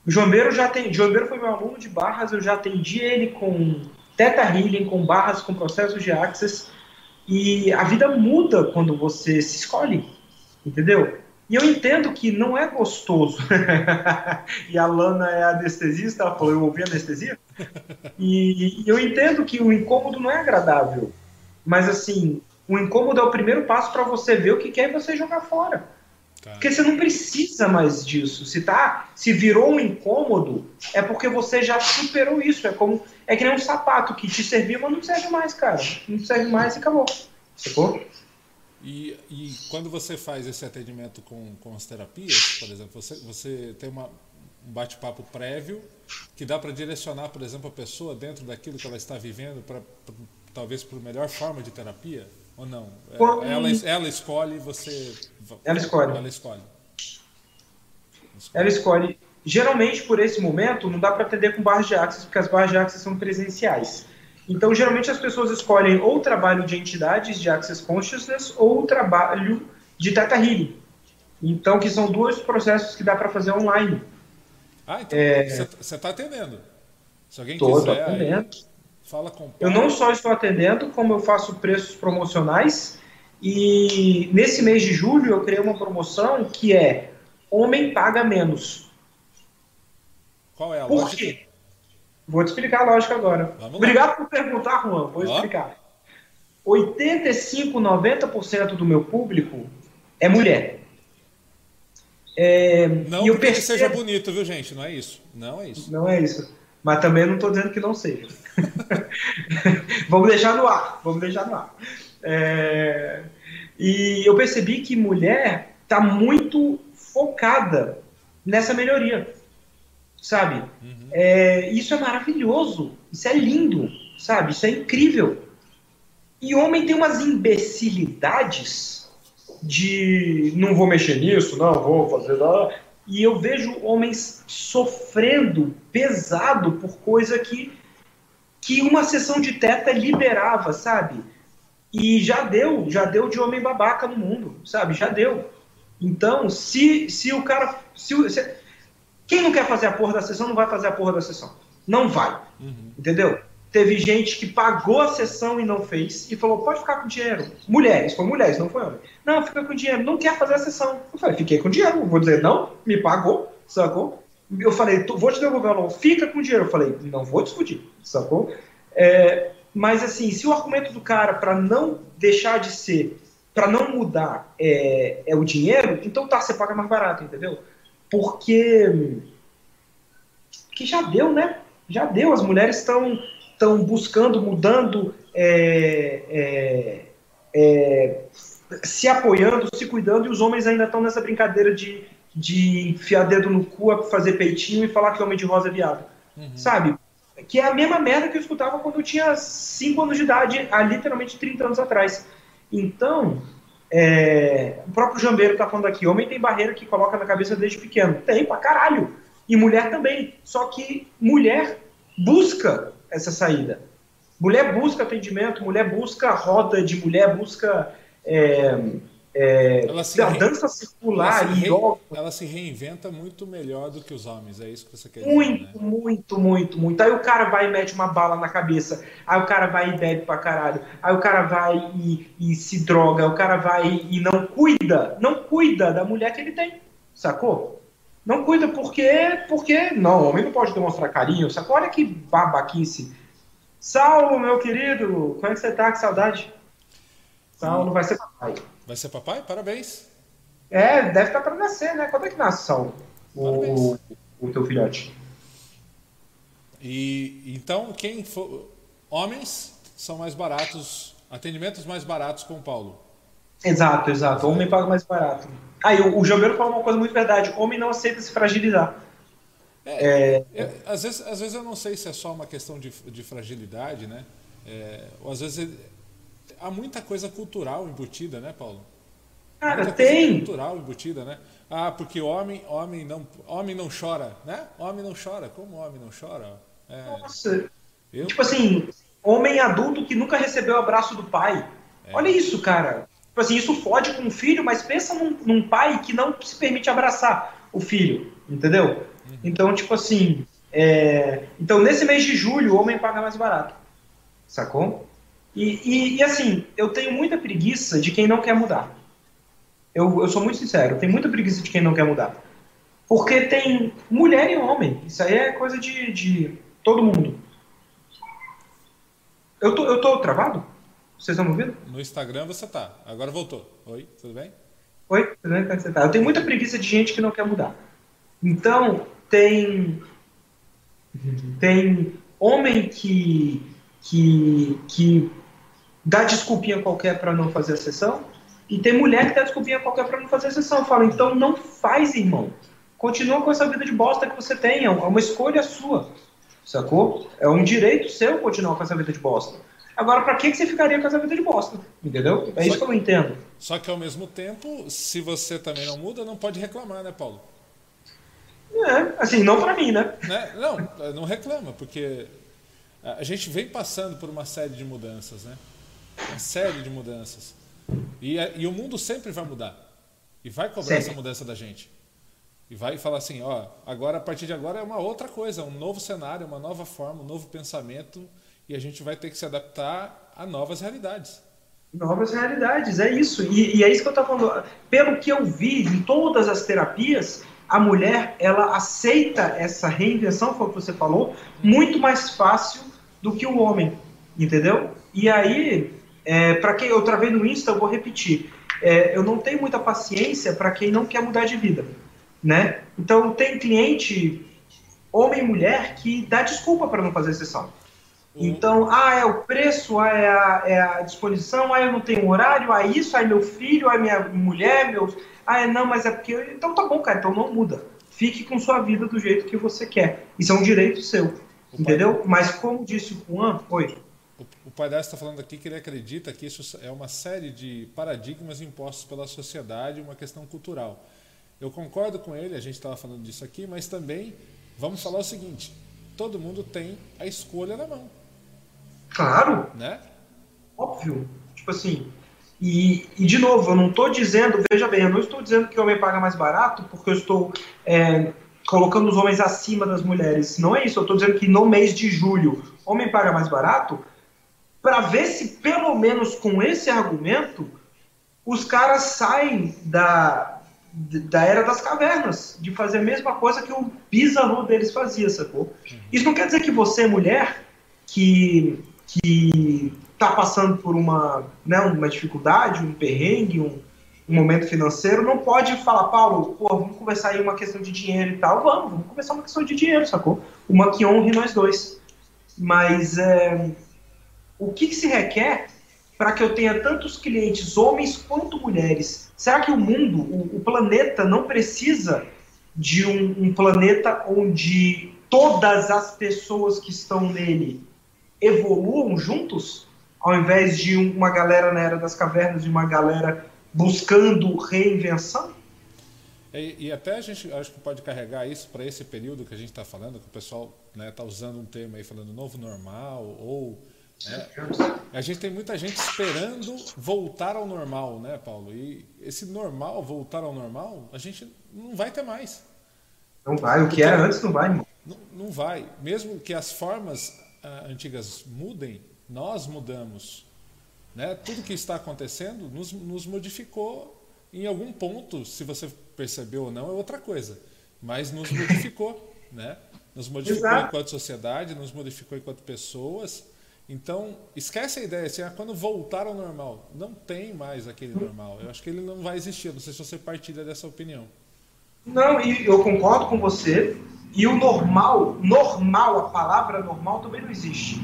O Jambeiro já tem, Jambeiro foi meu aluno de barras, eu já atendi ele com Teta Healing, com barras, com processos de Access, e a vida muda quando você se escolhe, entendeu? E eu entendo que não é gostoso. *laughs* e a Lana é anestesista, ela falou, eu ouvi anestesia. E, e eu entendo que o incômodo não é agradável. Mas assim, o incômodo é o primeiro passo para você ver o que quer e você jogar fora. Porque você não precisa mais disso. Se tá, se virou um incômodo, é porque você já superou isso. É como é que nem um sapato que te servia, mas não serve mais, cara. Não serve mais e acabou. Sacou? E, e quando você faz esse atendimento com, com as terapias, por exemplo, você, você tem uma, um bate-papo prévio que dá para direcionar, por exemplo, a pessoa dentro daquilo que ela está vivendo para talvez para a melhor forma de terapia? Ou não? É, ela, ela escolhe, você. Ela escolhe. Ela escolhe. Ela escolhe. Geralmente, por esse momento, não dá para atender com barras de access, porque as barras de access são presenciais. Então, geralmente, as pessoas escolhem ou o trabalho de entidades de Access Consciousness ou o trabalho de Teta Healing. Então, que são dois processos que dá para fazer online. Ah, então é... você está atendendo. Se alguém Tô, quiser. atendendo. Aí Fala com Eu não só estou atendendo, como eu faço preços promocionais. E nesse mês de julho eu criei uma promoção que é homem paga menos. Qual é a Por lógica? quê? Vou te explicar a lógica agora. Obrigado por perguntar, Juan. Vou explicar. 85, 90% do meu público é mulher. É, não porque percebo... seja bonito, viu, gente? Não é isso. Não é isso. Não é isso. Mas também não estou dizendo que não seja. *laughs* vamos deixar no ar. Vamos deixar no ar. É... E eu percebi que mulher está muito focada nessa melhoria. Sabe? Uhum. É... Isso é maravilhoso. Isso é lindo. Sabe? Isso é incrível. E homem tem umas imbecilidades de não vou mexer nisso, não vou fazer nada e eu vejo homens sofrendo pesado por coisa que, que uma sessão de teta liberava, sabe? E já deu, já deu de homem babaca no mundo, sabe? Já deu. Então, se, se o cara. Se, se, quem não quer fazer a porra da sessão, não vai fazer a porra da sessão. Não vai. Uhum. Entendeu? Teve gente que pagou a sessão e não fez e falou: pode ficar com dinheiro. Mulheres, foi mulheres, não foi homem. Não, fica com dinheiro, não quer fazer a sessão. Eu falei: fiquei com dinheiro. Vou dizer, não, me pagou, sacou? Eu falei: vou te devolver o fica com dinheiro. Eu falei: não vou discutir, sacou? É, mas assim, se o argumento do cara para não deixar de ser, para não mudar é, é o dinheiro, então tá, você paga mais barato, entendeu? Porque. Que já deu, né? Já deu, as mulheres estão estão buscando, mudando, é, é, é, se apoiando, se cuidando, e os homens ainda estão nessa brincadeira de, de enfiar dedo no cu, fazer peitinho e falar que homem de rosa é viado. Uhum. Sabe? que é a mesma merda que eu escutava quando eu tinha 5 anos de idade, há literalmente 30 anos atrás. Então, é, o próprio Jambeiro tá falando aqui, homem tem barreira que coloca na cabeça desde pequeno. Tem pra caralho. E mulher também. Só que mulher busca essa saída. Mulher busca atendimento, mulher busca roda de mulher, busca é, é, ela se a dança circular ela se, re... ela se reinventa muito melhor do que os homens, é isso que você quer muito, dizer. Muito, né? muito, muito, muito. Aí o cara vai e mete uma bala na cabeça, aí o cara vai e bebe pra caralho, aí o cara vai e, e se droga, o cara vai e não cuida, não cuida da mulher que ele tem, sacou? Não cuida porque, porque não, homem não pode demonstrar carinho, sacou? Olha que babaquice. Saulo, meu querido, como é que você tá? Que saudade. Saulo vai ser papai. Vai ser papai? Parabéns. É, deve estar para nascer, né? Quando é que nasce, Saulo? O, o teu filhote. E então, quem for. Homens são mais baratos, atendimentos mais baratos com o Paulo. Exato, exato. Homem paga mais barato. Aí ah, o, o Jambeiro falou uma coisa muito verdade: homem não aceita se fragilizar. É, é... é às, vezes, às vezes eu não sei se é só uma questão de, de fragilidade, né? É, ou às vezes há muita coisa cultural embutida, né, Paulo? Cara, muita tem. cultural embutida, né? Ah, porque homem, homem não, homem não chora, né? Homem não chora. Como homem não chora? É, Nossa. Eu... Tipo assim, homem adulto que nunca recebeu o abraço do pai. É. Olha isso, cara. Tipo assim, isso fode com o filho, mas pensa num, num, pai que não se permite abraçar o filho, entendeu? Uhum. Então, tipo assim, é... então nesse mês de julho o homem paga mais barato, sacou? E, e, e, assim, eu tenho muita preguiça de quem não quer mudar. Eu, eu sou muito sincero, eu tenho muita preguiça de quem não quer mudar. Porque tem mulher e homem. Isso aí é coisa de, de todo mundo. Eu tô, eu tô travado? Vocês estão me ouvindo? No Instagram você tá. Agora voltou. Oi, tudo bem? Oi, tudo bem? Como é você tá? Eu tenho muita preguiça de gente que não quer mudar. Então, tem. Tem homem que. que, que dá desculpinha qualquer para não fazer a sessão, e tem mulher que dá desculpinha qualquer para não fazer a sessão. Eu falo, então não faz, irmão. Continua com essa vida de bosta que você tem, é uma escolha sua, sacou? É um direito seu continuar com essa vida de bosta. Agora, para que, que você ficaria com essa vida de bosta? Entendeu? É só isso que eu não entendo. Só que ao mesmo tempo, se você também não muda, não pode reclamar, né, Paulo? É, assim, não para mim, né? né? Não, não reclama, porque a gente vem passando por uma série de mudanças, né? Uma série de mudanças. E, e o mundo sempre vai mudar. E vai cobrar sempre. essa mudança da gente. E vai falar assim, ó, agora a partir de agora é uma outra coisa, um novo cenário, uma nova forma, um novo pensamento, e a gente vai ter que se adaptar a novas realidades. Novas realidades, é isso. E, e é isso que eu estou falando. Pelo que eu vi em todas as terapias, a mulher ela aceita essa reinvenção, foi o que você falou, muito mais fácil do que o homem, entendeu? E aí é, para quem eu travei no Insta, eu vou repetir. É, eu não tenho muita paciência para quem não quer mudar de vida, né? Então tem cliente homem e mulher que dá desculpa para não fazer sessão. Então, ah, é o preço, ah, é a, é a disposição, ah, eu não tenho horário, ah, isso, ah, meu filho, ah, minha mulher, meu. Ah, é, não, mas é porque. Então tá bom, cara, então não muda. Fique com sua vida do jeito que você quer. Isso é um direito seu. Entendeu? Mas como disse o Juan, oi. O Paidás está falando aqui que ele acredita que isso é uma série de paradigmas impostos pela sociedade, uma questão cultural. Eu concordo com ele, a gente estava falando disso aqui, mas também vamos falar o seguinte: todo mundo tem a escolha na mão. Claro. Né? Óbvio. Tipo assim. E, e de novo, eu não estou dizendo, veja bem, eu não estou dizendo que o homem paga mais barato porque eu estou é, colocando os homens acima das mulheres. Não é isso. Eu estou dizendo que no mês de julho, homem paga mais barato para ver se pelo menos com esse argumento os caras saem da, da era das cavernas, de fazer a mesma coisa que o bisavô deles fazia, sacou? Isso não quer dizer que você, mulher, que que está passando por uma, né, uma dificuldade, um perrengue, um, um, momento financeiro, não pode falar, Paulo, pô, vamos conversar aí uma questão de dinheiro e tal. Vamos, vamos conversar uma questão de dinheiro, sacou? Uma que honre nós dois. Mas é, o que, que se requer para que eu tenha tantos clientes, homens quanto mulheres? Será que o mundo, o, o planeta, não precisa de um, um planeta onde todas as pessoas que estão nele evoluam juntos, ao invés de uma galera na Era das Cavernas e uma galera buscando reinvenção? E, e, até a gente acho que pode carregar isso para esse período que a gente está falando, que o pessoal está né, tá usando um termo aí falando novo normal, ou. Né, a gente tem muita gente esperando voltar ao normal, né, Paulo? E esse normal, voltar ao normal, a gente não vai ter mais. Não vai, o que era antes não vai. Não, não vai. Mesmo que as formas ah, antigas mudem, nós mudamos. Né? Tudo que está acontecendo nos, nos modificou em algum ponto, se você percebeu ou não, é outra coisa. Mas nos *laughs* modificou, né? Nos modificou Exato. enquanto sociedade, nos modificou enquanto pessoas. Então, esquece a ideia assim, ah, quando voltar ao normal. Não tem mais aquele normal. Eu acho que ele não vai existir. não sei se você partilha dessa opinião. Não, e eu concordo com você. E o normal, normal, a palavra normal também não existe.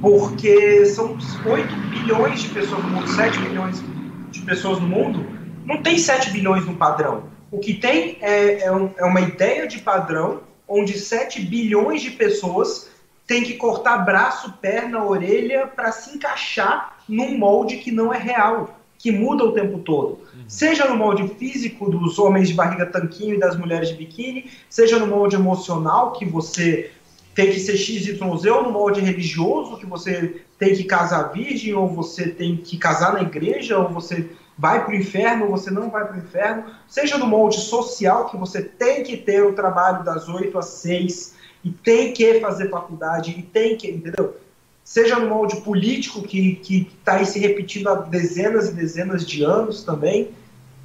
Porque são 8 bilhões de pessoas no mundo, 7 bilhões de pessoas no mundo. Não tem 7 bilhões no padrão. O que tem é, é, um, é uma ideia de padrão onde 7 bilhões de pessoas têm que cortar braço, perna, orelha para se encaixar num molde que não é real, que muda o tempo todo. Uhum. Seja no molde físico dos homens de barriga tanquinho e das mulheres de biquíni, seja no molde emocional, que você tem que ser XYZ, ou no molde religioso, que você tem que casar virgem, ou você tem que casar na igreja, ou você vai para o inferno ou você não vai para o inferno, seja no molde social, que você tem que ter o trabalho das 8 às 6 e tem que fazer faculdade e tem que, entendeu? Seja no molde político, que está aí se repetindo há dezenas e dezenas de anos também.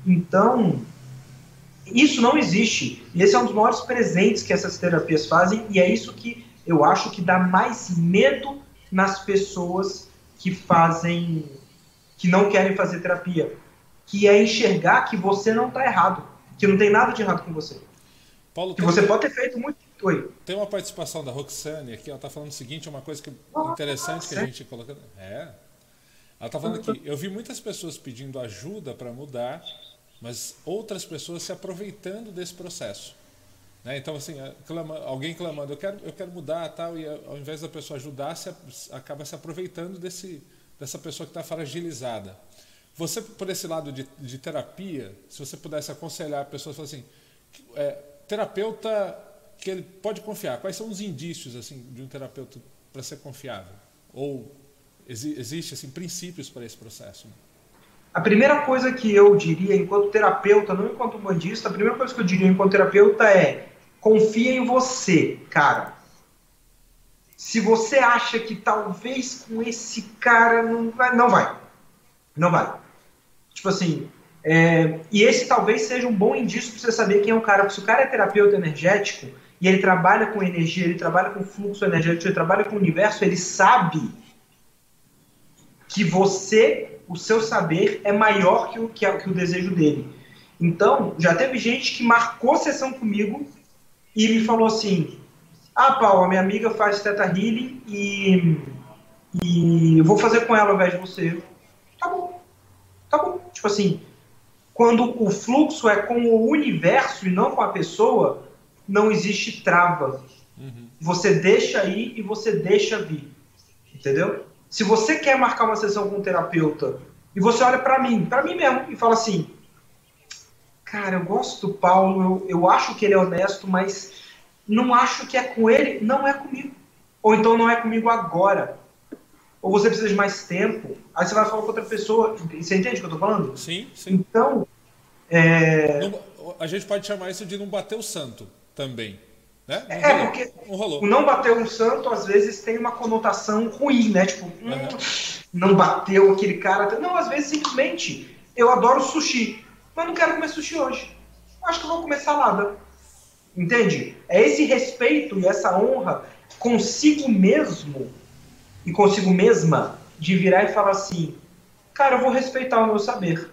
Então, isso não existe. E esse é um dos maiores presentes que essas terapias fazem, e é isso que eu acho que dá mais medo nas pessoas que fazem, que não querem fazer terapia que é enxergar que você não está errado, que não tem nada de errado com você. Paulo, que você pode ter feito muito. Oi. Tem uma participação da Roxane aqui, ela está falando o seguinte, uma coisa que, interessante que a gente coloca. É. Ela está falando aqui, eu vi muitas pessoas pedindo ajuda para mudar, mas outras pessoas se aproveitando desse processo. Né? Então, assim, clama, alguém clamando, eu quero, eu quero mudar, tal, e ao invés da pessoa ajudar, se, acaba se aproveitando desse, dessa pessoa que está fragilizada. Você, por esse lado de, de terapia, se você pudesse aconselhar pessoas, falar assim, é, terapeuta que ele pode confiar, quais são os indícios assim de um terapeuta para ser confiável? Ou exi existe assim princípios para esse processo? A primeira coisa que eu diria enquanto terapeuta, não enquanto bandista, a primeira coisa que eu diria enquanto terapeuta é confia em você, cara. Se você acha que talvez com esse cara não vai, não vai. Não vai. Tipo assim, é, e esse talvez seja um bom indício para você saber quem é o cara. Porque se o cara é terapeuta energético e ele trabalha com energia, ele trabalha com fluxo energético, ele trabalha com o universo, ele sabe que você, o seu saber, é maior que o, que, que o desejo dele. Então, já teve gente que marcou sessão comigo e me falou assim: Ah, Paulo, a minha amiga faz Teta Healing e, e eu vou fazer com ela ao invés de você. Tá bom Tá bom. Tipo assim, quando o fluxo é com o universo e não com a pessoa, não existe trava. Uhum. Você deixa ir e você deixa vir. Entendeu? Se você quer marcar uma sessão com um terapeuta e você olha para mim, para mim mesmo, e fala assim: Cara, eu gosto do Paulo, eu, eu acho que ele é honesto, mas não acho que é com ele, não é comigo. Ou então não é comigo agora ou você precisa de mais tempo, aí você vai falar com outra pessoa. Você entende o que eu estou falando? Sim, sim. Então. É... Não, a gente pode chamar isso de não bater o santo também. Né? Não é, rolou. porque não rolou. o não bater um santo às vezes tem uma conotação ruim, né? Tipo, hum, não bateu aquele cara. Não, às vezes simplesmente eu adoro sushi, mas não quero comer sushi hoje. Acho que eu vou comer salada. Entende? É esse respeito e essa honra consigo mesmo e consigo mesma de virar e falar assim: cara, eu vou respeitar o meu saber.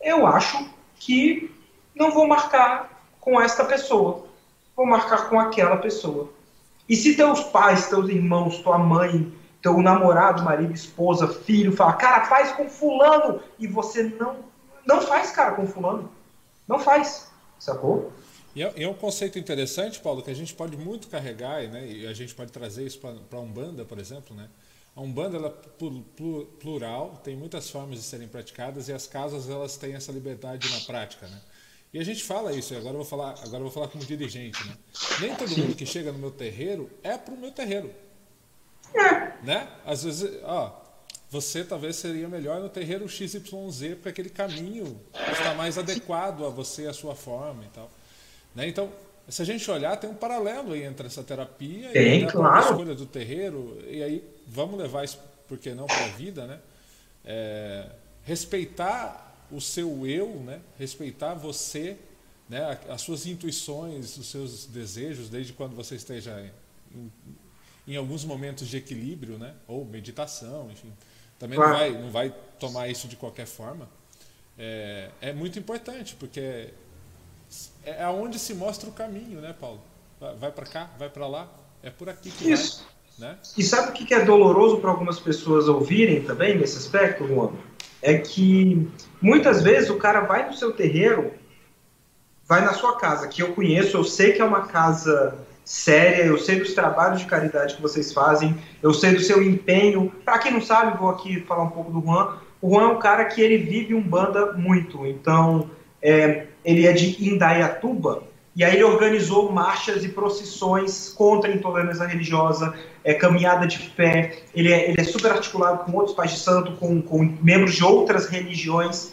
Eu acho que não vou marcar com esta pessoa, vou marcar com aquela pessoa. E se teus pais, teus irmãos, tua mãe, teu namorado, marido, esposa, filho, fala, cara, faz com fulano, e você não, não faz, cara, com fulano. Não faz, sacou? E é, é, um conceito interessante, Paulo, que a gente pode muito carregar, né, e a gente pode trazer isso para a Umbanda, por exemplo. Né? A Umbanda ela é plural, tem muitas formas de serem praticadas e as casas elas têm essa liberdade na prática. Né? E a gente fala isso, e agora eu vou falar, agora vou falar como dirigente. Né? Nem todo mundo que chega no meu terreiro é para o meu terreiro. É. Né? Às vezes, ó, você talvez seria melhor no terreiro XYZ, porque aquele caminho está mais adequado a você, a sua forma e tal. Né? Então, se a gente olhar, tem um paralelo aí entre essa terapia tem, e a escolha do terreiro. E aí, vamos levar isso, por que não, para a vida, né? É, respeitar o seu eu, né? respeitar você, né? as suas intuições, os seus desejos, desde quando você esteja em, em alguns momentos de equilíbrio, né? ou meditação, enfim. Também não, vai, não vai tomar isso de qualquer forma. É, é muito importante, porque é, é aonde se mostra o caminho, né, Paulo? Vai para cá, vai para lá, é por aqui que isso. vai. Né? E sabe o que é doloroso para algumas pessoas ouvirem também nesse aspecto, Juan? É que muitas vezes o cara vai no seu terreiro, vai na sua casa, que eu conheço, eu sei que é uma casa séria, eu sei dos trabalhos de caridade que vocês fazem, eu sei do seu empenho. Para quem não sabe, vou aqui falar um pouco do Juan. O Juan é um cara que ele vive Umbanda muito, então é, ele é de Indaiatuba, e aí ele organizou marchas e procissões contra a intolerância religiosa, é, caminhada de fé, ele é, ele é super articulado com outros pais de santo, com, com membros de outras religiões.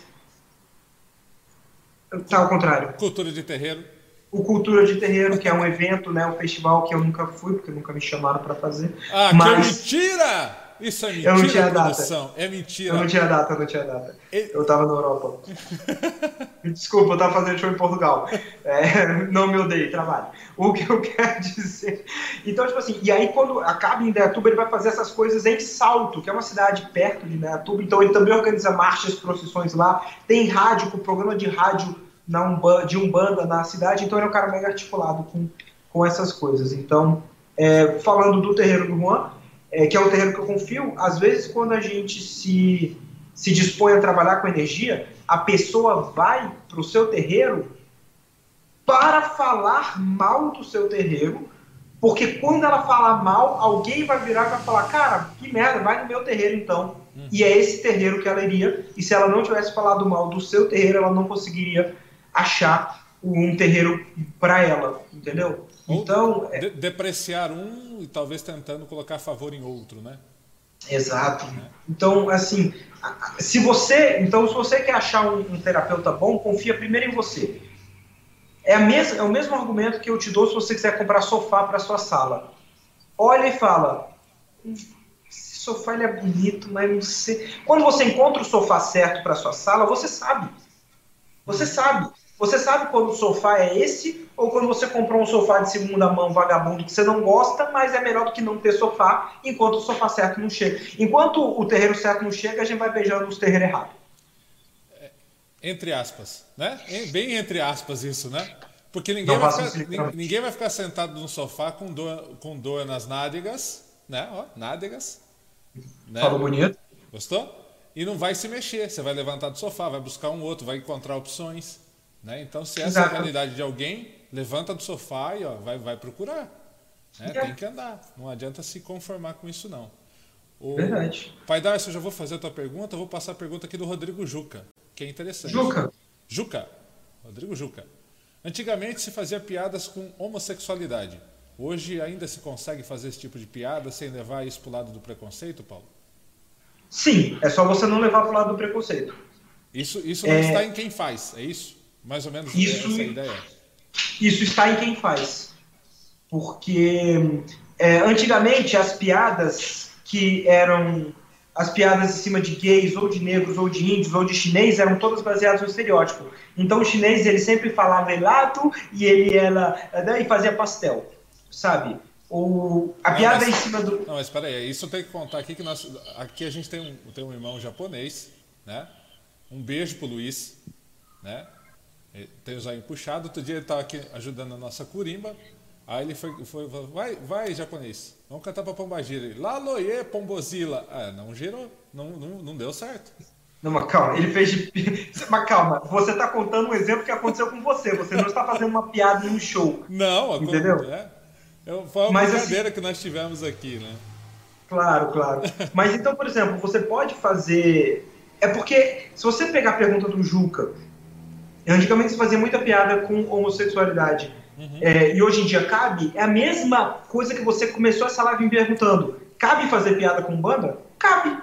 Tá ao contrário. Cultura de terreiro o Cultura de Terreiro, que é um evento, né, um festival que eu nunca fui, porque nunca me chamaram para fazer. Ah, mas... que mentira! Isso é mentira, eu não tinha produção. Data. É mentira. Eu não tinha data, eu não tinha data. Eu tava na Europa. *laughs* Desculpa, eu tava fazendo show em Portugal. É, não me odeio, trabalho. O que eu *laughs* quero dizer... Então, tipo assim, e aí quando acaba em Indaiatuba, ele vai fazer essas coisas em Salto, que é uma cidade perto de Indaiatuba, então ele também organiza marchas, procissões lá, tem rádio, com programa de rádio na Umbanda, de Umbanda na cidade, então ele é um cara mega articulado com, com essas coisas. Então, é, falando do terreiro do Juan, é, que é um terreiro que eu confio, às vezes quando a gente se, se dispõe a trabalhar com energia, a pessoa vai para o seu terreiro para falar mal do seu terreiro, porque quando ela falar mal, alguém vai virar e vai falar, cara, que merda, vai no meu terreiro então. Hum. E é esse terreiro que ela iria, e se ela não tivesse falado mal do seu terreiro, ela não conseguiria achar um terreiro para ela, entendeu? Ou então de depreciar um e talvez tentando colocar favor em outro, né? Exato. É. Então, assim, se você, então se você quer achar um, um terapeuta bom, confia primeiro em você. É, a mes, é o mesmo argumento que eu te dou se você quiser comprar sofá para sua sala. Olha e fala, hum, esse sofá ele é bonito, mas não sei. Quando você encontra o sofá certo para sua sala, você sabe. Você sabe. Você sabe quando o sofá é esse ou quando você comprou um sofá de segunda mão vagabundo que você não gosta, mas é melhor do que não ter sofá enquanto o sofá certo não chega. Enquanto o terreiro certo não chega, a gente vai beijando os terreiros errados. É, entre aspas, né? Bem entre aspas isso, né? Porque ninguém, vai ficar, ninguém vai ficar sentado num sofá com dor, com dor nas nádegas, né? Ó, nádegas. Né? Falou bonito. Gostou? E não vai se mexer. Você vai levantar do sofá, vai buscar um outro, vai encontrar opções. Né? Então, se essa Exato. é a realidade de alguém, levanta do sofá e ó, vai, vai procurar. Né? É. Tem que andar. Não adianta se conformar com isso, não. O... Verdade. Pai Darcio, eu já vou fazer a tua pergunta. Eu vou passar a pergunta aqui do Rodrigo Juca, que é interessante. Juca. Juca. Rodrigo Juca. Antigamente se fazia piadas com homossexualidade. Hoje ainda se consegue fazer esse tipo de piada sem levar isso para o lado do preconceito, Paulo? Sim, é só você não levar para o lado do preconceito. Isso, isso não é... está em quem faz, é isso? Mais ou menos isso, essa ideia. Isso está em quem faz. Porque é, antigamente as piadas que eram as piadas em cima de gays, ou de negros, ou de índios, ou de chinês, eram todas baseadas no estereótipo. Então o chinês ele sempre falava helado e ele era né, e fazia pastel, sabe? Ou a não, piada mas, em cima do. Não, mas espera aí, isso tem que contar aqui que nós, aqui a gente tem um, tem um irmão japonês, né? Um beijo pro Luiz, né? Tem o zainho puxado. Outro dia ele estava aqui ajudando a nossa curimba. Aí ele foi, foi vai, vai, japonês, vamos cantar para Pombagira. Ele, Laloye, Pombozila. Ah, não girou, não, não, não deu certo. Não, mas calma, ele fez de. *laughs* Mas calma, você está contando um exemplo que aconteceu com você. Você não está fazendo uma piada em um show. Não, entendeu? É, é, foi uma mas, assim, brincadeira assim, que nós tivemos aqui, né? Claro, claro. Mas então, por exemplo, você pode fazer. É porque, se você pegar a pergunta do Juca, antigamente se fazia muita piada com homossexualidade. Uhum. É, e hoje em dia cabe, é a mesma coisa que você começou essa live me perguntando. Cabe fazer piada com banda? Cabe.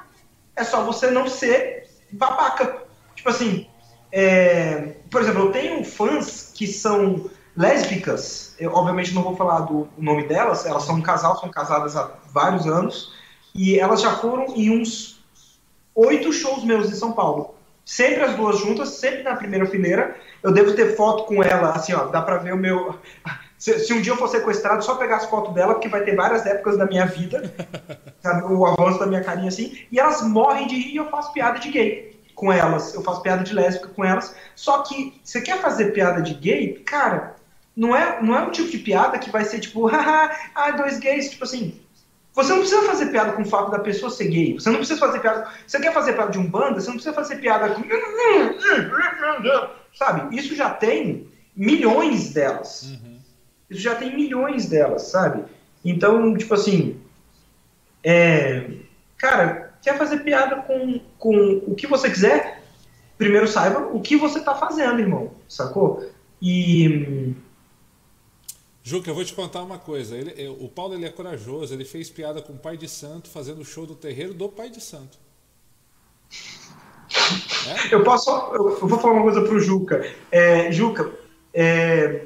É só você não ser babaca. Tipo assim, é, por exemplo, eu tenho fãs que são lésbicas, eu obviamente não vou falar do nome delas, elas são um casal, são casadas há vários anos, e elas já foram em uns oito shows meus em São Paulo. Sempre as duas juntas, sempre na primeira fileira. Eu devo ter foto com ela, assim, ó, dá pra ver o meu. *laughs* Se, se um dia eu for sequestrado, só pegar as fotos dela, porque vai ter várias épocas da minha vida, *laughs* sabe, o avanço da minha carinha assim, e elas morrem de rir e eu faço piada de gay com elas, eu faço piada de lésbica com elas. Só que você quer fazer piada de gay, cara, não é, não é um tipo de piada que vai ser tipo, *laughs* haha, ah, dois gays, tipo assim. Você não precisa fazer piada com o fato da pessoa ser gay. Você não precisa fazer piada. Você quer fazer piada de um banda, você não precisa fazer piada com. Sabe? Isso já tem milhões delas. Uhum. Isso já tem milhões delas, sabe? Então, tipo assim. É... Cara, quer fazer piada com, com o que você quiser, primeiro saiba o que você está fazendo, irmão, sacou? E. Juca, eu vou te contar uma coisa. Ele, o Paulo ele é corajoso, ele fez piada com o pai de santo, fazendo o show do terreiro do pai de santo. É? Eu posso. Eu, vou falar uma coisa pro Juca. É, Juca, é,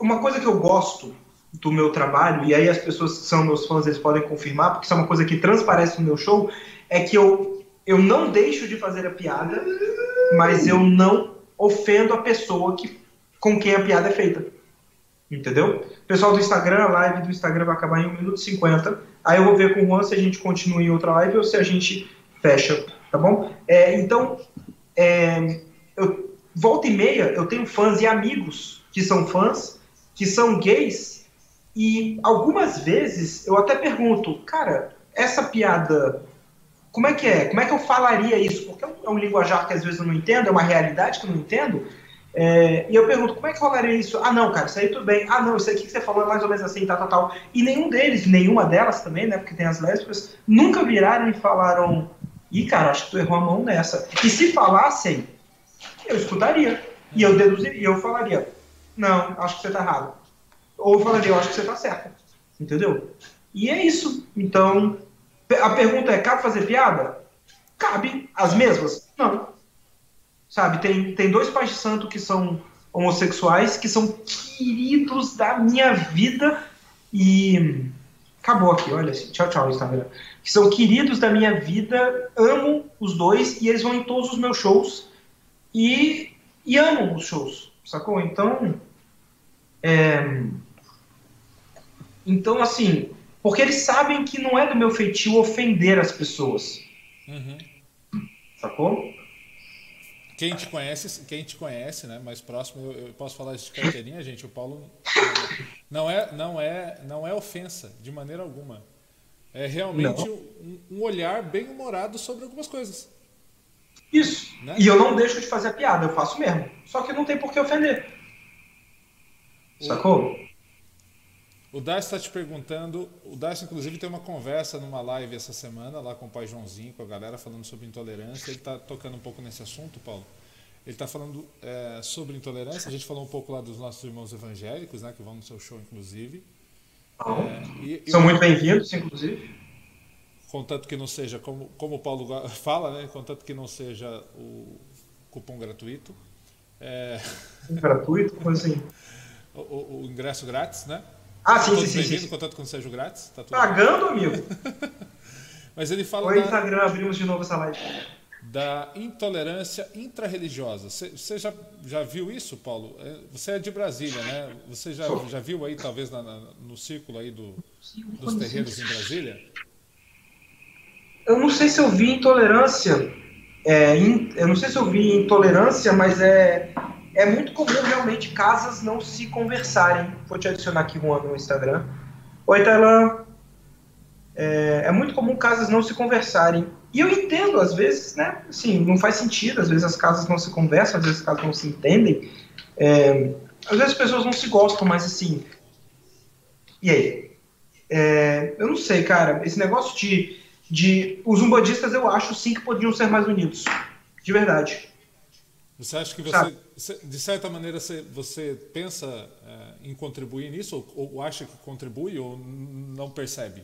uma coisa que eu gosto do meu trabalho, e aí as pessoas que são meus fãs eles podem confirmar, porque isso é uma coisa que transparece no meu show, é que eu, eu não deixo de fazer a piada, mas eu não ofendo a pessoa que, com quem a piada é feita. Entendeu? Pessoal do Instagram, a live do Instagram vai acabar em 1 minuto e 50. Aí eu vou ver com o Juan se a gente continua em outra live ou se a gente fecha, tá bom? É, então, é, eu, volta e meia, eu tenho fãs e amigos que são fãs, que são gays, e algumas vezes eu até pergunto, cara, essa piada, como é que é? Como é que eu falaria isso? Porque é um, é um linguajar que às vezes eu não entendo, é uma realidade que eu não entendo. É, e eu pergunto, como é que falaria isso? Ah, não, cara, isso aí tudo bem. Ah, não, isso aqui que você falou é mais ou menos assim, tal, tal, tal. E nenhum deles, nenhuma delas também, né, porque tem as lésbicas, nunca viraram e falaram, ih, cara, acho que tu errou a mão nessa. E se falassem, eu escutaria. E eu deduziria, e eu falaria, não, acho que você tá errado ou falaria, eu acho que você está certo. Entendeu? E é isso. Então, a pergunta é: cabe fazer piada? Cabe. As mesmas? Não. Sabe, tem, tem dois pais de santo que são homossexuais, que são queridos da minha vida e. Acabou aqui, olha assim. Tchau, tchau, Instagram. Que são queridos da minha vida, amo os dois e eles vão em todos os meus shows e, e amam os shows, sacou? Então. É, então, assim, porque eles sabem que não é do meu feitio ofender as pessoas. Uhum. Sacou? Quem te conhece, quem te conhece, né, mais próximo, eu, eu, posso falar isso de carteirinha, gente, o Paulo não é, não é, não é ofensa de maneira alguma. É realmente um, um, olhar bem humorado sobre algumas coisas. Isso. Né? E eu não deixo de fazer a piada, eu faço mesmo. Só que não tem por que ofender. Sacou? O Darcy está te perguntando. O Darcy, inclusive, tem uma conversa numa live essa semana lá com o pai Joãozinho, com a galera, falando sobre intolerância. Ele está tocando um pouco nesse assunto, Paulo. Ele está falando é, sobre intolerância. A gente falou um pouco lá dos nossos irmãos evangélicos, né, que vão no seu show, inclusive. É, e, São e, muito bem-vindos, inclusive. Contanto que não seja, como, como o Paulo *laughs* fala, né, contanto que não seja o cupom gratuito. É... Gratuito? Como assim? *laughs* o, o, o ingresso grátis, né? Ah, sim, sim, sim. sim. contato com o Sérgio Grátis. Tá Pagando, amigo? *laughs* Mas ele fala. Oi, da, Instagram, abrimos de novo essa live. Da intolerância intrarreligiosa. Você já, já viu isso, Paulo? É, você é de Brasília, né? Você já, já viu aí, talvez, na, na, no círculo aí do, dos terreiros em Brasília? Eu não sei se eu vi intolerância. É, in, eu não sei se eu vi intolerância, mas é é muito comum realmente casas não se conversarem. Vou te adicionar aqui, Juan, no Instagram. Oi, Tailã. é, é, muito comum casas não se conversarem. E eu entendo, às vezes, né? Assim, não faz sentido, às vezes as casas não se conversam, às vezes as casas não se entendem. É, às vezes as pessoas não se gostam, mas assim. E aí? É, eu não sei, cara. Esse negócio de, de. Os umbandistas eu acho sim que podiam ser mais unidos. De verdade. Você acha que você, de certa maneira, você, pensa é, em contribuir nisso? Ou, acha que contribui ou não percebe?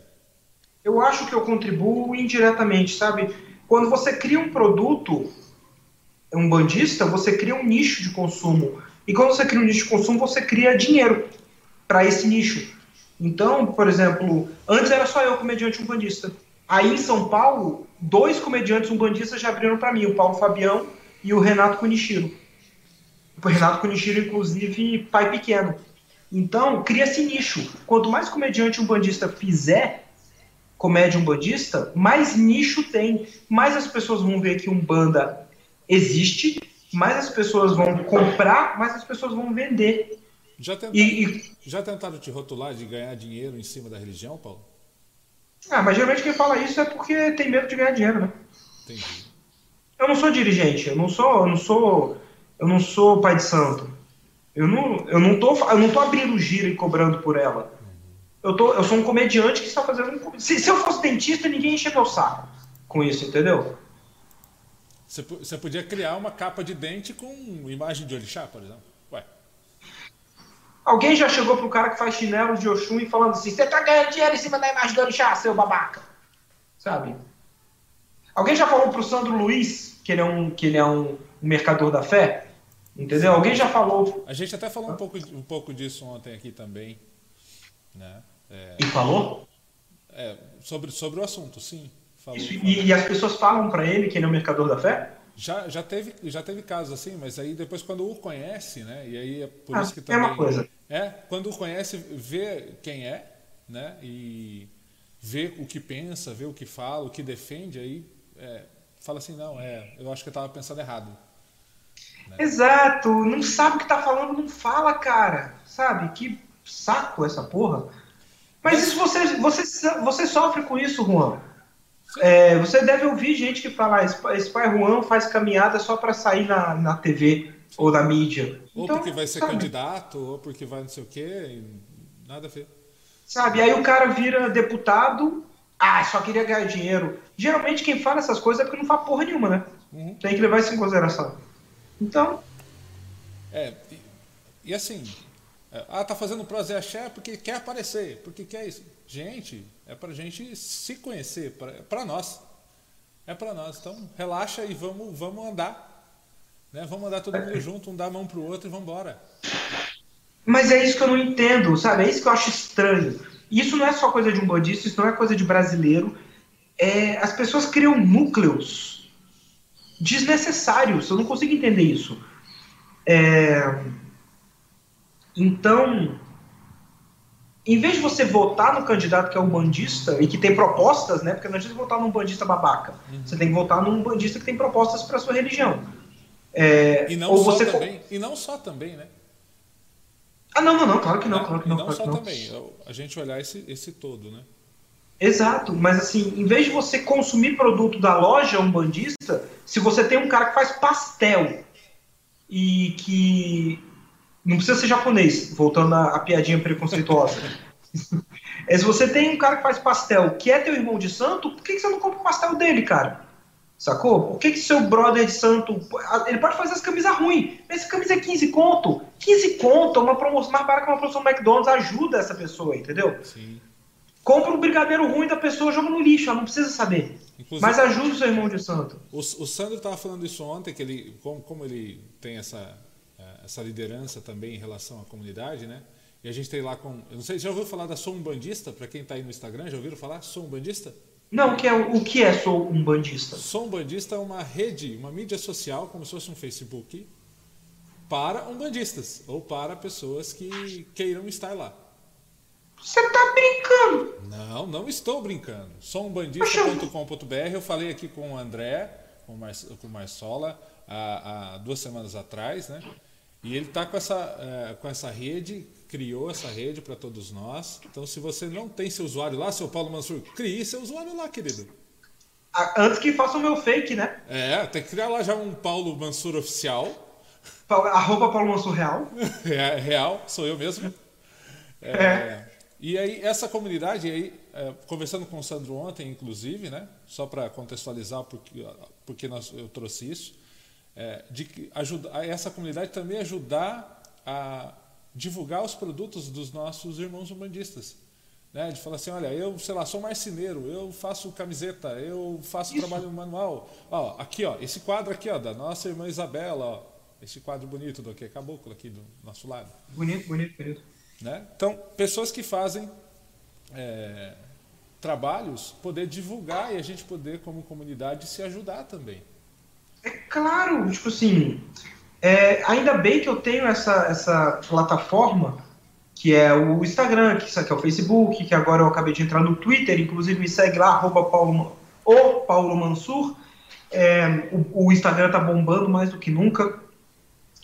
Eu acho que eu contribuo indiretamente, sabe? Quando você cria um produto, um bandista, você cria um nicho de consumo. E quando você cria um nicho de consumo, você cria dinheiro para esse nicho. Então, por exemplo, antes era só eu comediante umbandista. Aí em São Paulo, dois comediantes umbandistas já abriram para mim, o Paulo Fabião e o Renato Kunichiro. O Renato Kunichiro, inclusive, pai pequeno. Então, cria-se nicho. Quanto mais comediante umbandista fizer, comédia umbandista, mais nicho tem, mais as pessoas vão ver que Umbanda existe, mais as pessoas vão comprar, mais as pessoas vão vender. Já tentaram, e... já tentaram te rotular de ganhar dinheiro em cima da religião, Paulo? Ah, mas geralmente quem fala isso é porque tem medo de ganhar dinheiro, né? Entendi. Eu não sou dirigente, eu não sou, eu não sou, eu não sou pai de santo. Eu não, eu não tô, eu não tô abrindo giro e cobrando por ela. Eu, tô, eu sou um comediante que está fazendo. Se, se eu fosse dentista, ninguém encher meu saco com isso, entendeu? Você, você podia criar uma capa de dente com imagem de orixá, por exemplo? Ué. Alguém já chegou pro cara que faz chinelo de Oxum e falando assim: você tá ganhando dinheiro em cima da imagem do orixá, seu babaca? Sabe? Alguém já falou pro Sandro Luiz que ele é um, que ele é um, um mercador da fé? Entendeu? Alguém já falou. A gente até falou um pouco, um pouco disso ontem aqui também. Né? É, e falou? É, sobre, sobre o assunto, sim. Falou, Isso, falou. E, e, as pessoas falam para ele que ele é um mercador da fé? Já, já, teve, já teve casos assim, mas aí depois quando o conhece, né? E aí é por ah, isso que também. É uma coisa. É, quando o conhece, vê quem é, né? E vê o que pensa, vê o que fala, o que defende, aí é, fala assim, não, é, eu acho que eu estava pensando errado. Né? Exato, não sabe o que está falando, não fala, cara. Sabe? Que saco essa porra. Mas isso você, você, você sofre com isso, Juan. É, você deve ouvir gente que fala: ah, esse pai Juan faz caminhada só para sair na, na TV ou na mídia. Ou então, porque vai ser sabe? candidato, ou porque vai não sei o quê, nada a ver. Sabe, aí o cara vira deputado, ah, só queria ganhar dinheiro. Geralmente quem fala essas coisas é porque não faz porra nenhuma, né? Uhum. Tem que levar isso em consideração. Então. É, e, e assim, é, ah, tá fazendo prosa e axé porque quer aparecer, porque quer isso. Gente, é pra gente se conhecer, é para nós. É para nós. Então, relaxa e vamos, vamos andar. Né? Vamos andar todo mundo junto, um dar a mão pro outro e vamos embora. Mas é isso que eu não entendo, sabe? É isso que eu acho estranho. Isso não é só coisa de um bandista, isso não é coisa de brasileiro. É, as pessoas criam núcleos desnecessários. Eu não consigo entender isso. É, então, em vez de você votar no candidato que é um bandista e que tem propostas, né? Porque não adianta votar num bandista babaca. Uhum. Você tem que votar num bandista que tem propostas para sua religião. É, e, não ou você... também, e não só também, né? Ah, não, não, não, claro que não, é, claro que não. Não claro só não. também, a gente olhar esse, esse todo, né? Exato, mas assim, em vez de você consumir produto da loja um bandista, se você tem um cara que faz pastel e que não precisa ser japonês, voltando à, à piadinha preconceituosa. *laughs* é, se você tem um cara que faz pastel que é teu irmão de santo, por que, que você não compra o pastel dele, cara? Sacou? Por que, que seu brother de santo. Ele pode fazer as camisas ruins, mas essa camisa é 15 conto. 15 conto, uma promoção mais barata que uma promoção do McDonald's ajuda essa pessoa, entendeu? Sim. Compra um brigadeiro ruim da pessoa, joga no lixo, ela não precisa saber. Inclusive, mas ajuda o seu irmão de santo. O, o Sandro estava falando isso ontem, que ele, como, como ele tem essa essa liderança também em relação à comunidade, né? E a gente tem lá com. Eu não sei, já ouviu falar da Sou um Bandista? Para quem está aí no Instagram, já ouviram falar? Sou um Bandista? Não, o que é, o que é Sou um Bandista? Sou um Bandista é uma rede, uma mídia social, como se fosse um Facebook, para umbandistas, ou para pessoas que queiram estar lá. Você está brincando? Não, não estou brincando. Soumbandista.com.br. Eu falei aqui com o André, com o Marçola, há, há duas semanas atrás, né? E ele está com essa, é, com essa rede, criou essa rede para todos nós. Então, se você não tem seu usuário lá, seu Paulo Mansur, crie seu usuário lá, querido. Antes que faça o meu fake, né? É, tem que criar lá já um Paulo Mansur oficial. Arroba Paulo Mansur Real. *laughs* É, real, sou eu mesmo. É, é. E aí, essa comunidade, aí, é, conversando com o Sandro ontem, inclusive, né, só para contextualizar porque, porque nós, eu trouxe isso, é, de ajudar, essa comunidade também ajudar a divulgar os produtos dos nossos irmãos umbandistas. Né, de falar assim, olha, eu, sei lá, sou marceneiro, eu faço camiseta, eu faço Isso. trabalho manual. Ó, aqui, ó, esse quadro aqui, ó, da nossa irmã Isabela, ó, esse quadro bonito do que caboclo aqui do nosso lado. Bonito, bonito, bonito. Né? Então, pessoas que fazem é, trabalhos, poder divulgar e a gente poder, como comunidade, se ajudar também. É claro, tipo assim, é, ainda bem que eu tenho essa, essa plataforma, que é o Instagram, que, que é o Facebook, que agora eu acabei de entrar no Twitter, inclusive me segue lá, arroba Paulo, o Paulo Mansur. É, o, o, Instagram tá bombando mais do que nunca.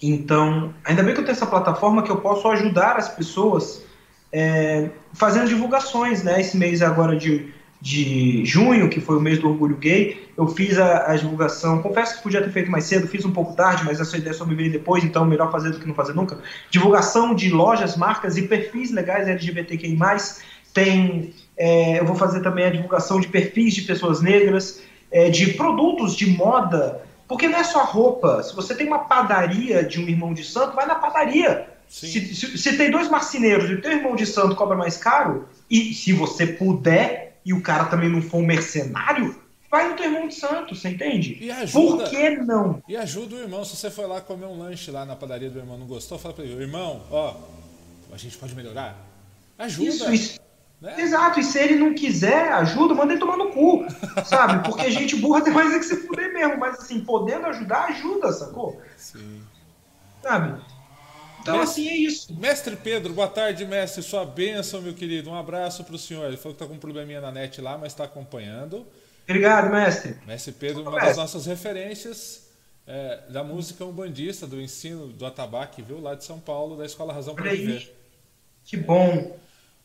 Então, ainda bem que eu tenho essa plataforma que eu posso ajudar as pessoas é, fazendo divulgações, né? Esse mês agora de, de junho, que foi o mês do orgulho gay, eu fiz a, a, divulgação. Confesso que podia ter feito mais cedo, fiz um pouco tarde, mas essa ideia só me veio depois, então melhor fazer do que não fazer nunca. Divulgação de lojas, marcas e perfis legais LGBTQI. Tem. É, eu vou fazer também a divulgação de perfis de pessoas negras, é, de produtos de moda porque não é só roupa. Se você tem uma padaria de um irmão de santo, vai na padaria. Se, se, se, tem dois marceneiros e o teu irmão de santo cobra mais caro, e se você puder, e o cara também não for um mercenário, vai no teu irmão de santo, você entende? E ajuda, Por que não? E ajuda o irmão. Se você for lá comer um lanche lá na padaria do irmão não gostou, fala pra ele, irmão, ó, a gente pode melhorar? Ajuda. Isso, isso. Né? Exato, e se ele não quiser ajuda, manda ele tomar no cu, *laughs* sabe? Porque gente burra tem mais é que se fuder mesmo, mas assim, podendo ajudar, ajuda, sacou? Sim. Sabe? Então, mestre, assim, é isso. Mestre Pedro, boa tarde, mestre. Sua bênção, meu querido. Um abraço para o senhor. Ele falou que está com um probleminha na net lá, mas está acompanhando. Obrigado, mestre. Mestre Pedro, uma das nossas referências é, da música umbandista, do ensino do atabaque, viu? Lá de São Paulo, da Escola Razão para Viver. Que bom.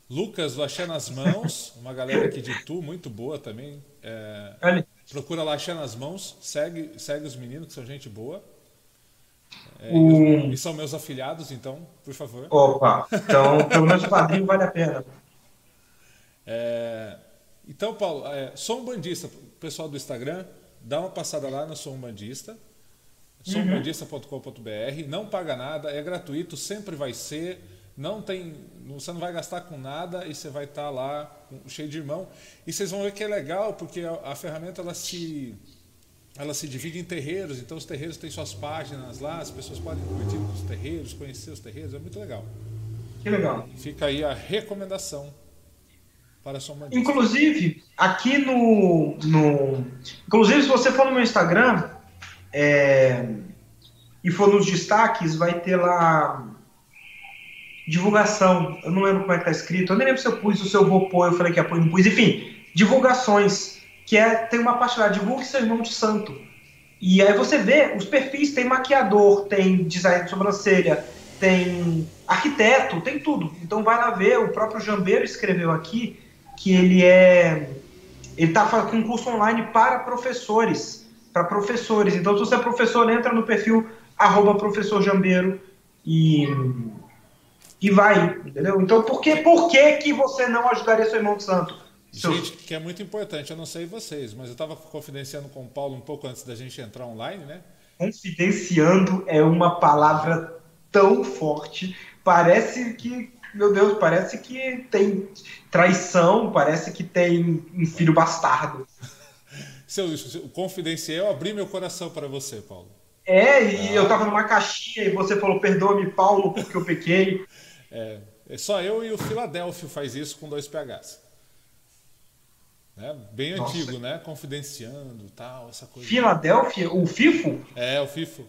Lucas Laxé nas Mãos, uma galera aqui de Tu, muito boa também. É, procura Laxé nas Mãos, segue, segue os meninos, que são gente boa. É, um... E são meus afiliados, então, por favor. Opa, então *laughs* pelo menos o padrinho vale a pena. É, então, Paulo, é, sou um bandista, pessoal do Instagram, dá uma passada lá no Sou um Bandista, soumbandista.com.br, não paga nada, é gratuito, sempre vai ser não tem, você não vai gastar com nada e você vai estar tá lá cheio de irmão. E vocês vão ver que é legal porque a, a, ferramenta ela se ela se divide em terreiros, então os terreiros têm suas páginas lá, as pessoas podem curtir os terreiros, conhecer os terreiros, é muito legal. Que legal. Fica aí a recomendação para a sua mãe. Inclusive, aqui no, no. Inclusive, se você for no meu Instagram é, e for nos destaques, vai ter lá divulgação, eu não lembro como é que tá escrito, eu nem lembro se eu pus, se eu vou pôr, eu falei que ia pôr, não pus, enfim, divulgações, que é, tem uma parte lá, divulgue seu irmão de santo. E aí você vê, os perfis, tem maquiador, tem design de sobrancelha, tem arquiteto, tem tudo. Então vai lá ver, o próprio Jambeiro escreveu aqui que ele é ele está com um curso online para professores, para professores. Então se você é professor, entra no perfil arroba professor Jambeiro e e vai, entendeu? Então por que, por que, que você não ajudaria seu irmão de santo? Gente, que é muito importante, eu não sei vocês, mas eu estava confidenciando com o Paulo um pouco antes da gente entrar online, né? Confidenciando é uma palavra tão forte, parece que, meu Deus, parece que tem traição, parece que tem um filho bastardo. *laughs* Se eu, confidenciei, eu abri meu coração para você, Paulo. É, e ah. eu tava numa caixinha e você falou, perdoa-me, Paulo, porque eu pequei. *laughs* É, é só eu e o Filadélfio faz isso com dois PHs. Né? Bem Nossa. antigo, né? Confidenciando tal, essa coisa. Filadélfia? O FIFO? É, o FIFO.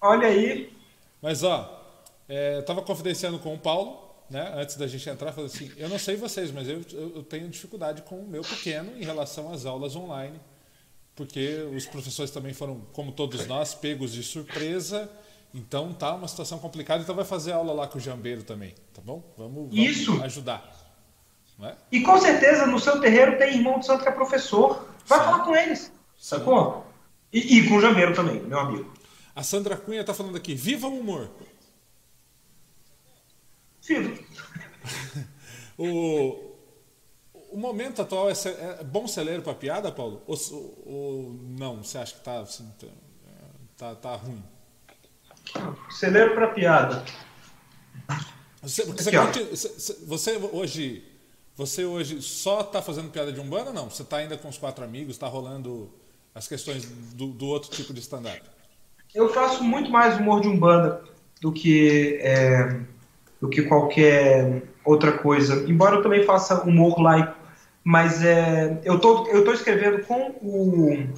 Olha aí. Mas, ó, é, eu tava confidenciando com o Paulo, né? Antes da gente entrar, falando assim: eu não sei vocês, mas eu, eu tenho dificuldade com o meu pequeno em relação às aulas online, porque os professores também foram, como todos nós, pegos de surpresa Então tá uma situação complicada, então vai fazer aula lá com o Jambeiro também, tá bom? Vamos, vamos Isso. ajudar. É? E com certeza no seu terreiro tem irmão de santo que é professor. Vai Sim. falar com eles, sacou? E, e com o Jambeiro também, meu amigo. A Sandra Cunha está falando aqui, viva o humor! Viva! *laughs* o, o momento atual é, é bom celeiro para piada, Paulo? Ou, ou, não? Você acha que está assim, tá, tá, tá ruim? Celeiro para piada. Você, você, você, hoje você hoje só está fazendo piada de umbanda não? Você está ainda com os quatro amigos? Está rolando as questões do, do outro tipo de stand-up? Eu faço muito mais humor de umbanda do que é, do que qualquer outra coisa. Embora eu também faça humor laico, mas é, eu tô eu tô escrevendo com o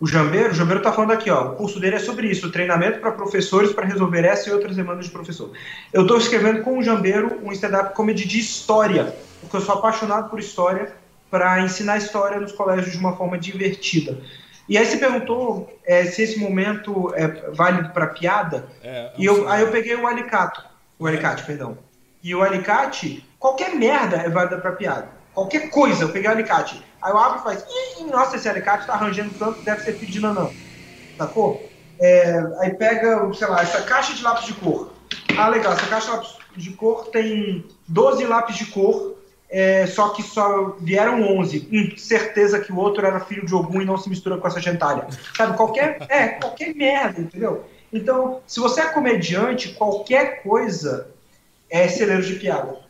o Jambeiro, o Jambeiro está falando aqui, ó, o curso dele é sobre isso, treinamento para professores para resolver essa e outras demandas de professor. Eu estou escrevendo com o Jambeiro um stand-up comedy de história, porque eu sou apaixonado por história, para ensinar história nos colégios de uma forma divertida. E aí você perguntou é, se esse momento é válido para piada, é, e eu, aí eu peguei o alicate, o alicate, perdão. E o alicate, qualquer merda é válida para piada. Qualquer coisa, eu peguei o alicate Aí eu abro e faz, nossa, esse alicate tá arranjando tanto, deve ser filho de nanã. Sacou? É, aí pega, sei lá, essa caixa de lápis de cor. Ah, legal, essa caixa de lápis de cor tem 12 lápis de cor, é, só que só vieram 11. Hum, certeza que o outro era filho de algum e não se mistura com essa gentalha. Sabe, qualquer, é, qualquer merda, entendeu? Então, se você é comediante, qualquer coisa é celeiro de piada.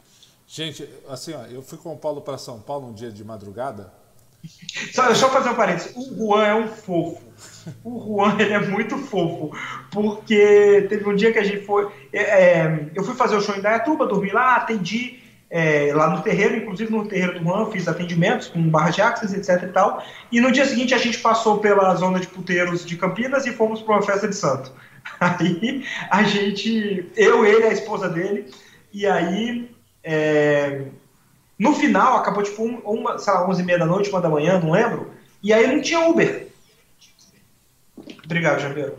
Gente, assim, ó, eu fui com o Paulo para São Paulo um dia de madrugada só, deixa fazer um parênteses. O Juan é um fofo. O Juan ele é muito fofo. Porque teve um dia que a gente foi. É, é eu fui fazer o show em Dayatuba, dormi lá, atendi é, lá no terreiro, inclusive no terreiro do Juan, fiz atendimentos com barra de access, etc e tal. E no dia seguinte a gente passou pela zona de puteiros de Campinas e fomos para uma festa de santo. *laughs* Aí a gente, eu, ele, a esposa dele, e aí é, no final, acabou tipo uma, sei lá, 11 e meia da noite, uma da manhã, não lembro. E aí não tinha Uber. Obrigado, Jambeiro.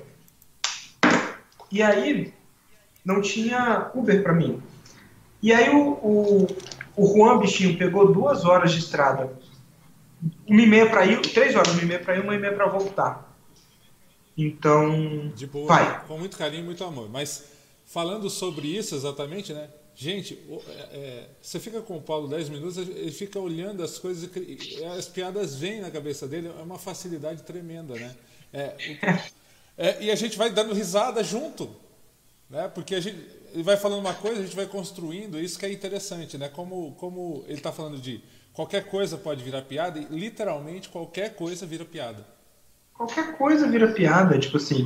E aí não tinha Uber para mim. E aí o, o, o Juan Bichinho pegou duas horas de estrada. Uma e meia para ir, três horas, uma e meia para ir, uma e meia para voltar. Então, de boa, vai. com muito carinho, muito amor. Mas falando sobre isso exatamente, né? Gente, é, é, você fica com o Paulo 10 minutos, ele fica olhando as coisas e as piadas vêm na cabeça dele, é uma facilidade tremenda, né? É, é, e a gente vai dando risada junto, né? Porque a gente, ele vai falando uma coisa, a gente vai construindo, isso que é interessante, né? Como, como ele está falando de qualquer coisa pode virar piada, e literalmente qualquer coisa vira piada. Qualquer coisa vira piada, tipo assim.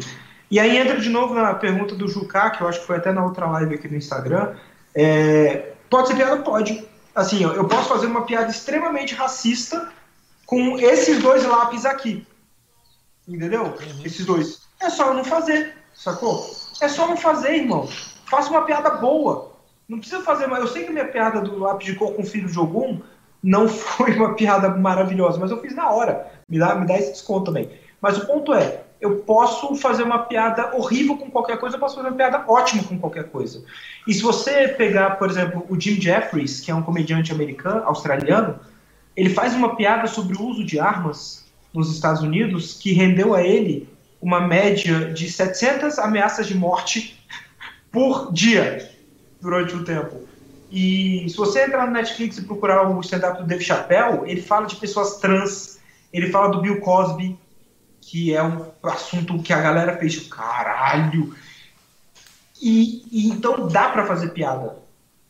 E aí entra de novo na pergunta do Jucá, que eu acho que foi até na outra live aqui no Instagram, é, pode ser piada? Pode. Assim, eu posso fazer uma piada extremamente racista com esses dois lápis aqui. Entendeu? Uhum. Esses dois. É só eu não fazer, sacou? É só não fazer, irmão. Faça uma piada boa. Não precisa fazer mais. Eu sei que minha piada do lápis de cor com filho de algum não *laughs* foi uma piada maravilhosa, mas eu fiz na hora. Me dá, me dá esse desconto também. Mas o ponto é, eu posso fazer uma piada horrível com qualquer coisa, eu posso fazer uma piada ótima com qualquer coisa. E se você pegar, por exemplo, o Jim Jeffries, que é um comediante americano, australiano, ele faz uma piada sobre o uso de armas nos Estados Unidos que rendeu a ele uma média de 700 ameaças de morte *laughs* por dia durante o tempo. E se você entrar no Netflix e procurar o stand-up do Dave Chappelle, ele fala de pessoas trans, ele fala do Bill Cosby, que é um assunto que a galera fez, caralho. E, e então dá para fazer piada.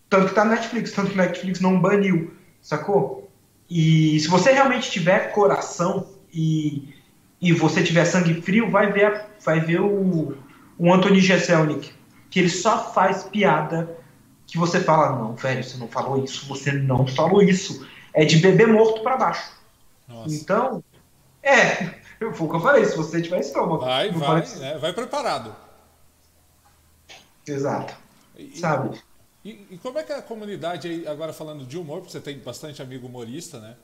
Tanto que tá no Netflix, tanto que o Netflix não baniu, sacou? E se você realmente tiver coração e, e você tiver sangue frio, vai ver, vai ver o, o Anthony Jeselnik, que ele só faz piada que você fala, não, velho, você não falou isso, você não falou isso. É de bebê morto para baixo. Nossa. Então, é, foi o que eu falei, se você tiver estômago. Vai, vai, né? vai preparado. Exato. E, Sabe? E, e, como é que a comunidade, aí, agora falando de humor, porque você tem bastante amigo humorista, né?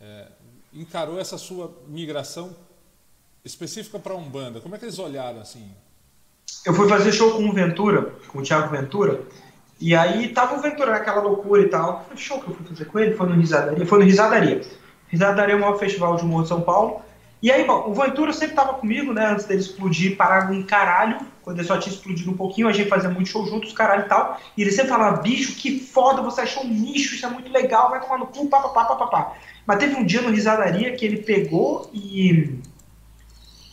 É, encarou essa sua migração específica para Umbanda? Como é que eles olharam assim? eu fui fazer show com o Ventura, com o Thiago Ventura, e aí tava o Ventura naquela loucura e tal. Foi show que eu fui fazer com ele, foi no Risadaria. Foi no Risadaria. Risadaria é o maior festival de humor de São Paulo. E aí, bom, o Ventura sempre tava comigo, né? Antes dele explodir parar um caralho. Quando ele só tinha explodido um pouquinho, a gente fazia muito show juntos, caralho e tal. E ele sempre falava, bicho, que foda, você achou um nicho, isso é muito legal, vai tomar no cu, papapá, papapá. Mas teve um dia no Risadaria que ele pegou e.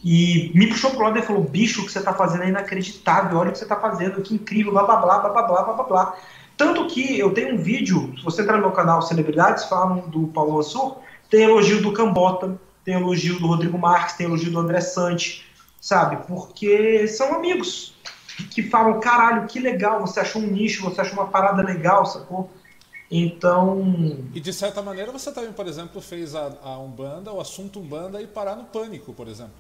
E me puxou pro lado e falou, bicho, o que você tá fazendo é inacreditável, olha o que você tá fazendo, que incrível, blá blá blá, blá blá blá blá blá blá. Tanto que eu tenho um vídeo, se você entrar no meu canal Celebridades, falam do Paulo Assur, tem elogio do Cambota, tem elogio do Rodrigo Marques, tem elogio do André Sante, sabe? Porque são amigos que falam: caralho, que legal, você achou um nicho, você achou uma parada legal, sacou? Então. E de certa maneira você também, por exemplo, fez a, a Umbanda, o assunto Umbanda e parar no pânico, por exemplo.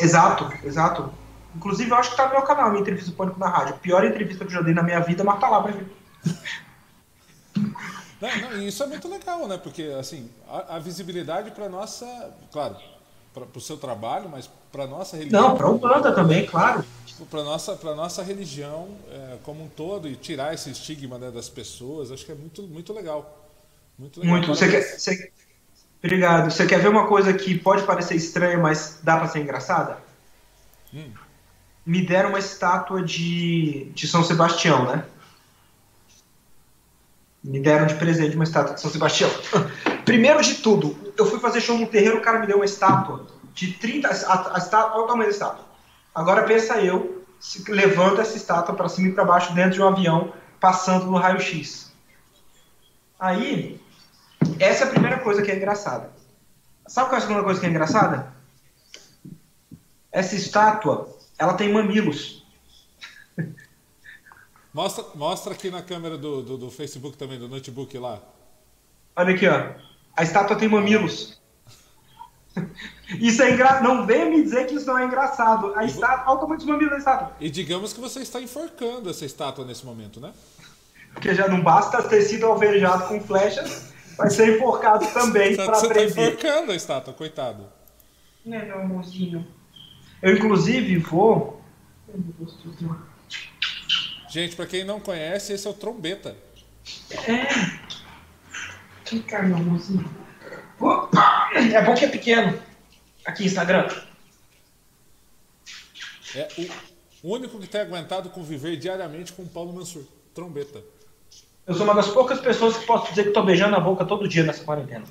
Exato, exato. Inclusive, eu acho que tá no meu canal, minha entrevista do Pânico na Rádio. Pior entrevista que eu já dei na minha vida, mas tá lá pra ver. *laughs* Não, não, isso é muito legal, né? Porque, assim, a, a visibilidade para nossa. Claro, para o seu trabalho, mas para nossa religião. Não, para o banda também, claro. Para nossa, para nossa religião é, como um todo e tirar esse estigma né, das pessoas, acho que é muito, muito legal. Muito legal. Muito. Você quer, você, Obrigado. Você quer ver uma coisa que pode parecer estranha, mas dá para ser engraçada? Hum. Me deram uma estátua de, de São Sebastião, né? Me deram de presente uma estátua de São Sebastião. *laughs* Primeiro de tudo, eu fui fazer show no terreiro, o cara me deu uma estátua de 30. A, estátua, olha o tamanho da estátua. Agora pensa eu, levando essa estátua para cima e para baixo dentro de um avião, passando no raio-x. Aí, essa é a primeira coisa que é engraçada. Sabe qual é a segunda coisa que é engraçada? Essa estátua, ela tem mamilos. Mostra, mostra aqui na câmera do, do, do Facebook também, do notebook lá. Olha aqui, ó. A estátua tem mamilos. *laughs* Isso é engraçado. Não venha me dizer que isso não é engraçado. A estátua, olha o tamanho dos mamilos da estátua. E digamos que você está enforcando essa estátua nesse momento, né? Porque já não basta ter sido alvejado com flechas, vai ser enforcado *laughs* também para aprender. Você tá enforcando a estátua, coitado. É, meu amorzinho. Eu, inclusive, vou... Gente, para quem não conhece, esse é o trombeta. É. Vem cá, meu. Opa! É bom que é pequeno. Aqui, Instagram. É o único que tem aguentado conviver diariamente com o Paulo Mansur. Trombeta. Eu sou uma das poucas pessoas que posso dizer que estou beijando a boca todo dia nessa quarentena.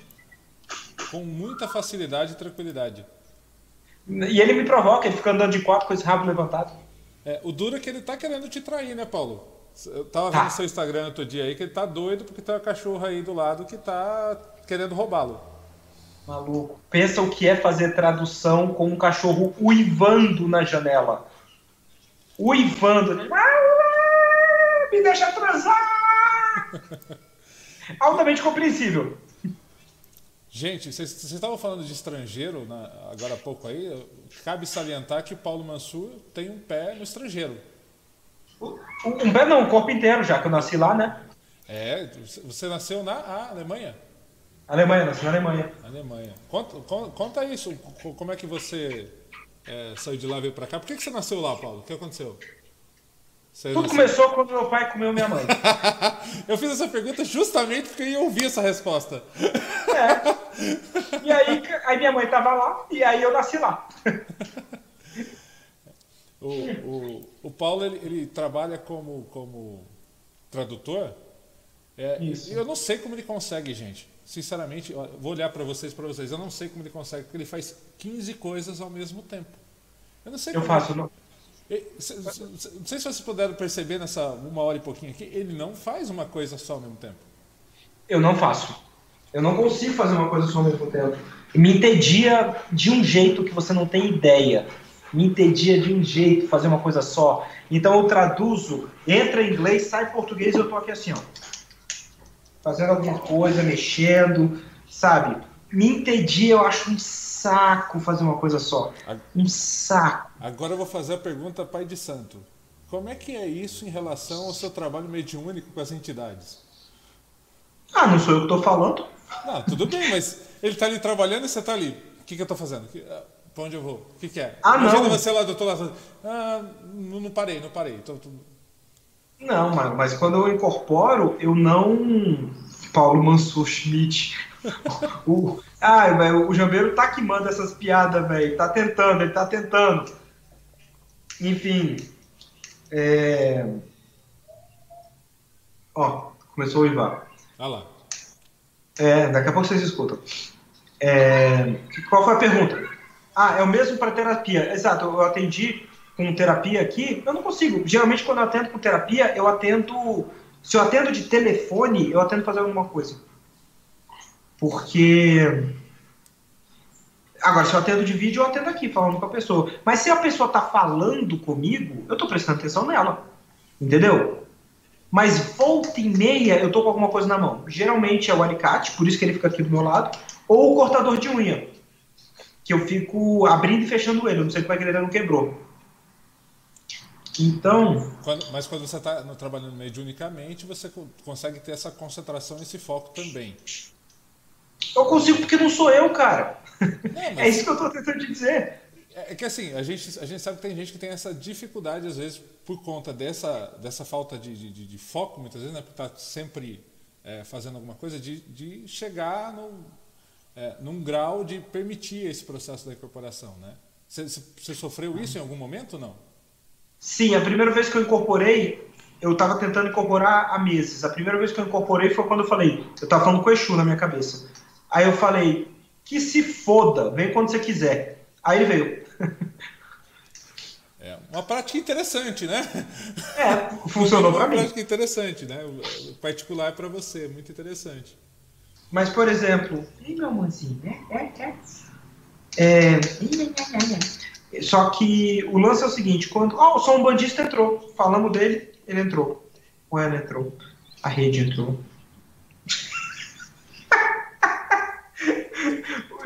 Com muita facilidade e tranquilidade. E ele me provoca, ele fica andando de quatro com esse rabo levantado. É, o duro é que ele tá querendo te trair, né, Paulo? Eu tava tá. vendo seu Instagram outro dia aí que ele tá doido porque tem uma cachorra aí do lado que tá querendo roubá-lo. Maluco. Pensa o que é fazer tradução com um cachorro uivando na janela. Uivando. Ah, me deixa transar! *laughs* Altamente compreensível. Gente, vocês estavam falando de estrangeiro na, agora há pouco aí. Cabe salientar que Paulo Mansur tem um pé no estrangeiro. Um pé não, um corpo inteiro, já que eu nasci lá, né? É, você nasceu na Alemanha. Alemanha, nasci na Alemanha. Alemanha. Conta, conta isso, como é que você é, saiu de lá e veio pra cá. Por que, que você nasceu lá, Paulo? O que aconteceu? Você Tudo começou quando meu pai comeu minha mãe. *laughs* eu fiz essa pergunta justamente porque eu ia ouvir essa resposta. É. E aí, aí minha mãe estava lá e aí eu nasci lá. o, o, o Paulo ele, ele trabalha como, como tradutor. É, Isso. Eu não sei como ele consegue, gente. Sinceramente, vou olhar para vocês, para vocês. Eu não sei como ele consegue, porque ele faz 15 coisas ao mesmo tempo. Eu não sei. Eu faço. Ele... Não não sei se vocês puderam perceber nessa uma hora e pouquinho aqui, ele não faz uma coisa só ao mesmo tempo. Eu não faço. Eu não consigo fazer uma coisa só ao mesmo tempo. Me entedia de um jeito que você não tem ideia. Me entedia de um jeito fazer uma coisa só. Então eu traduzo, entra em inglês, sai em português e eu tô aqui assim, ó. Fazendo alguma coisa, mexendo, sabe? Me entedia, eu acho um saco fazer uma coisa só. Um saco. Agora eu vou fazer a pergunta pai de santo. Como é que é isso em relação ao seu trabalho mediúnico com as entidades? Ah, não sou eu que estou falando. Não, tudo bem, mas ele está ali trabalhando e você está ali. O que, que eu estou fazendo? Pra onde eu vou? O que, que é? Ah, Imagina não. você lá do outro lado. Ah, não, não parei, não parei. Tô, tô... Não, mas, mas quando eu incorporo, eu não. Paulo Mansur Schmidt. *laughs* o, ai, velho, o Jambeiro tá que manda essas piadas, velho. Tá tentando, ele tá tentando. Enfim. É... Ó, começou o Ivar. Ah lá. É, daqui a pouco vocês escutam. É, qual foi a pergunta? Ah, é o mesmo para terapia. Exato, eu atendi com terapia aqui, eu não consigo. Geralmente, quando eu atendo com terapia, eu atendo. Se eu atendo de telefone, eu atendo fazer alguma coisa. Porque. Agora, se eu atendo de vídeo, eu atendo aqui, falando com a pessoa. Mas se a pessoa tá falando comigo, eu tô prestando atenção nela. Entendeu? Mas volta e meia eu tô com alguma coisa na mão. Geralmente é o alicate, por isso que ele fica aqui do meu lado, ou o cortador de unha. Que eu fico abrindo e fechando ele. Eu não sei como é que ele não quebrou. Então. Quando, mas quando você está trabalhando mediunicamente, você co- consegue ter essa concentração, esse foco também. Eu consigo porque não sou eu, cara. É mas isso que eu tô tentando te dizer. é é que assim, a gente, a gente sabe que tem gente que tem essa dificuldade, às vezes, por conta dessa, dessa falta de, de, de- foco, muitas vezes, né? Porque está sempre é, fazendo alguma coisa, de, de chegar no, é, num grau de permitir esse processo da incorporação, né? Você, sofreu isso em algum momento ou não? Sim, a primeira vez que eu incorporei, eu estava tentando incorporar há meses. A primeira vez que eu incorporei foi quando eu falei, eu estava falando com o Exu na minha cabeça. Aí eu falei, que se foda, vem quando você quiser. Aí ele veio. É uma prática interessante, né? É, funcionou uma pra mim. prática interessante, né? O particular para você, muito interessante. Mas, por exemplo. Ih, meu amorzinho, né? É, é. É. Só que o lance é o seguinte: quando. Ó, o som bandista entrou. Falamos dele, ele entrou. O Ela entrou. A rede entrou.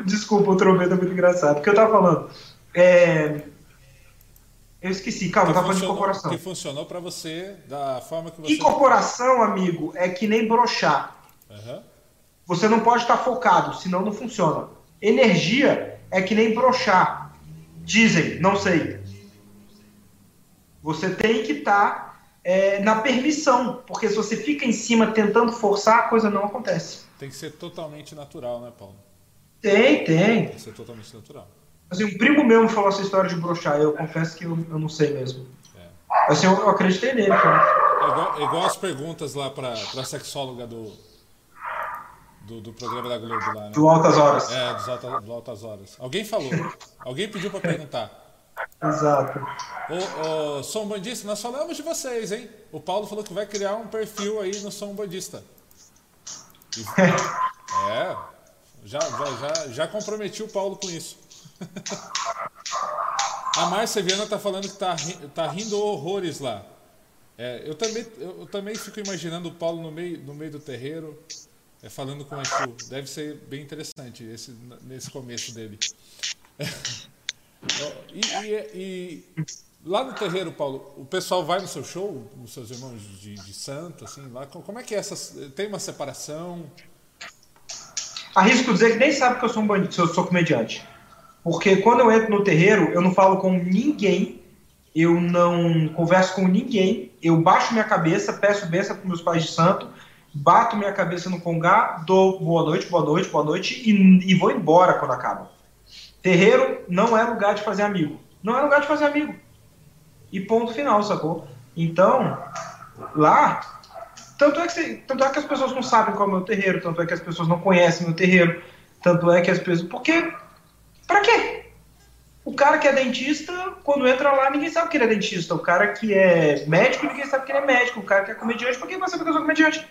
Desculpa, o trombeta é muito engraçado. O que eu tava falando? É... Eu esqueci, calma, eu tava falando de incorporação. que funcionou para você da forma que você. Incorporação, amigo, é que nem brochar. Aham. Você não pode estar focado, senão não funciona. Energia é que nem brochar. Dizem, não sei. Você tem que estar é, na permissão, porque se você fica em cima tentando forçar, a coisa não acontece. Tem que ser totalmente natural, né, Paulo? Tem, tem. Que ser totalmente natural. Assim, um primo meu me falou essa história de brochar, eu confesso que eu, eu não sei mesmo. É. Assim, eu, eu acreditei nele, cara. É igual, é igual as perguntas lá para a sexóloga do, do, do programa da Globo lá, né? Do Altas Horas. É, dos alta, do Altas Horas. Alguém falou. Alguém pediu para perguntar. Exato. Ô, ô, Som Bandista, nós falamos de vocês, hein? O Paulo falou que vai criar um perfil aí no Som Bandista. E- *laughs* É, já, já, já, já comprometi o Paulo com isso. *laughs* A Márcia Viana tá falando que tá, tá rindo horrores lá. É, eu, também, eu também fico imaginando o Paulo no meio, no meio do terreiro, é, falando com o Exu. Deve ser bem interessante esse, nesse começo dele. *laughs* E, e- e lá no terreiro, Paulo, o pessoal vai no seu show, os seus irmãos de, de santo, assim, lá, co- como é que é essa. Tem uma separação? Arrisco dizer que nem sabe que eu sou um bandido, se eu sou comediante. Porque quando eu entro no terreiro, eu não falo com ninguém, eu não converso com ninguém, eu baixo minha cabeça, peço bênção para meus pais de santo, bato minha cabeça no congá, dou boa noite, boa noite, boa noite e, e vou embora quando acaba. Terreiro não é lugar de fazer amigo. Não é lugar de fazer amigo. E ponto final, sacou? Então, lá, tanto é, que, tanto é que as pessoas não sabem qual é o meu terreiro, tanto é que as pessoas não conhecem meu terreiro, tanto é que as pessoas. Porque. Pra quê? O cara que é dentista, quando entra lá, ninguém sabe que ele é dentista. O cara que é médico, ninguém sabe que ele é médico. O cara que é comediante, por que vai saber que eu sou comediante?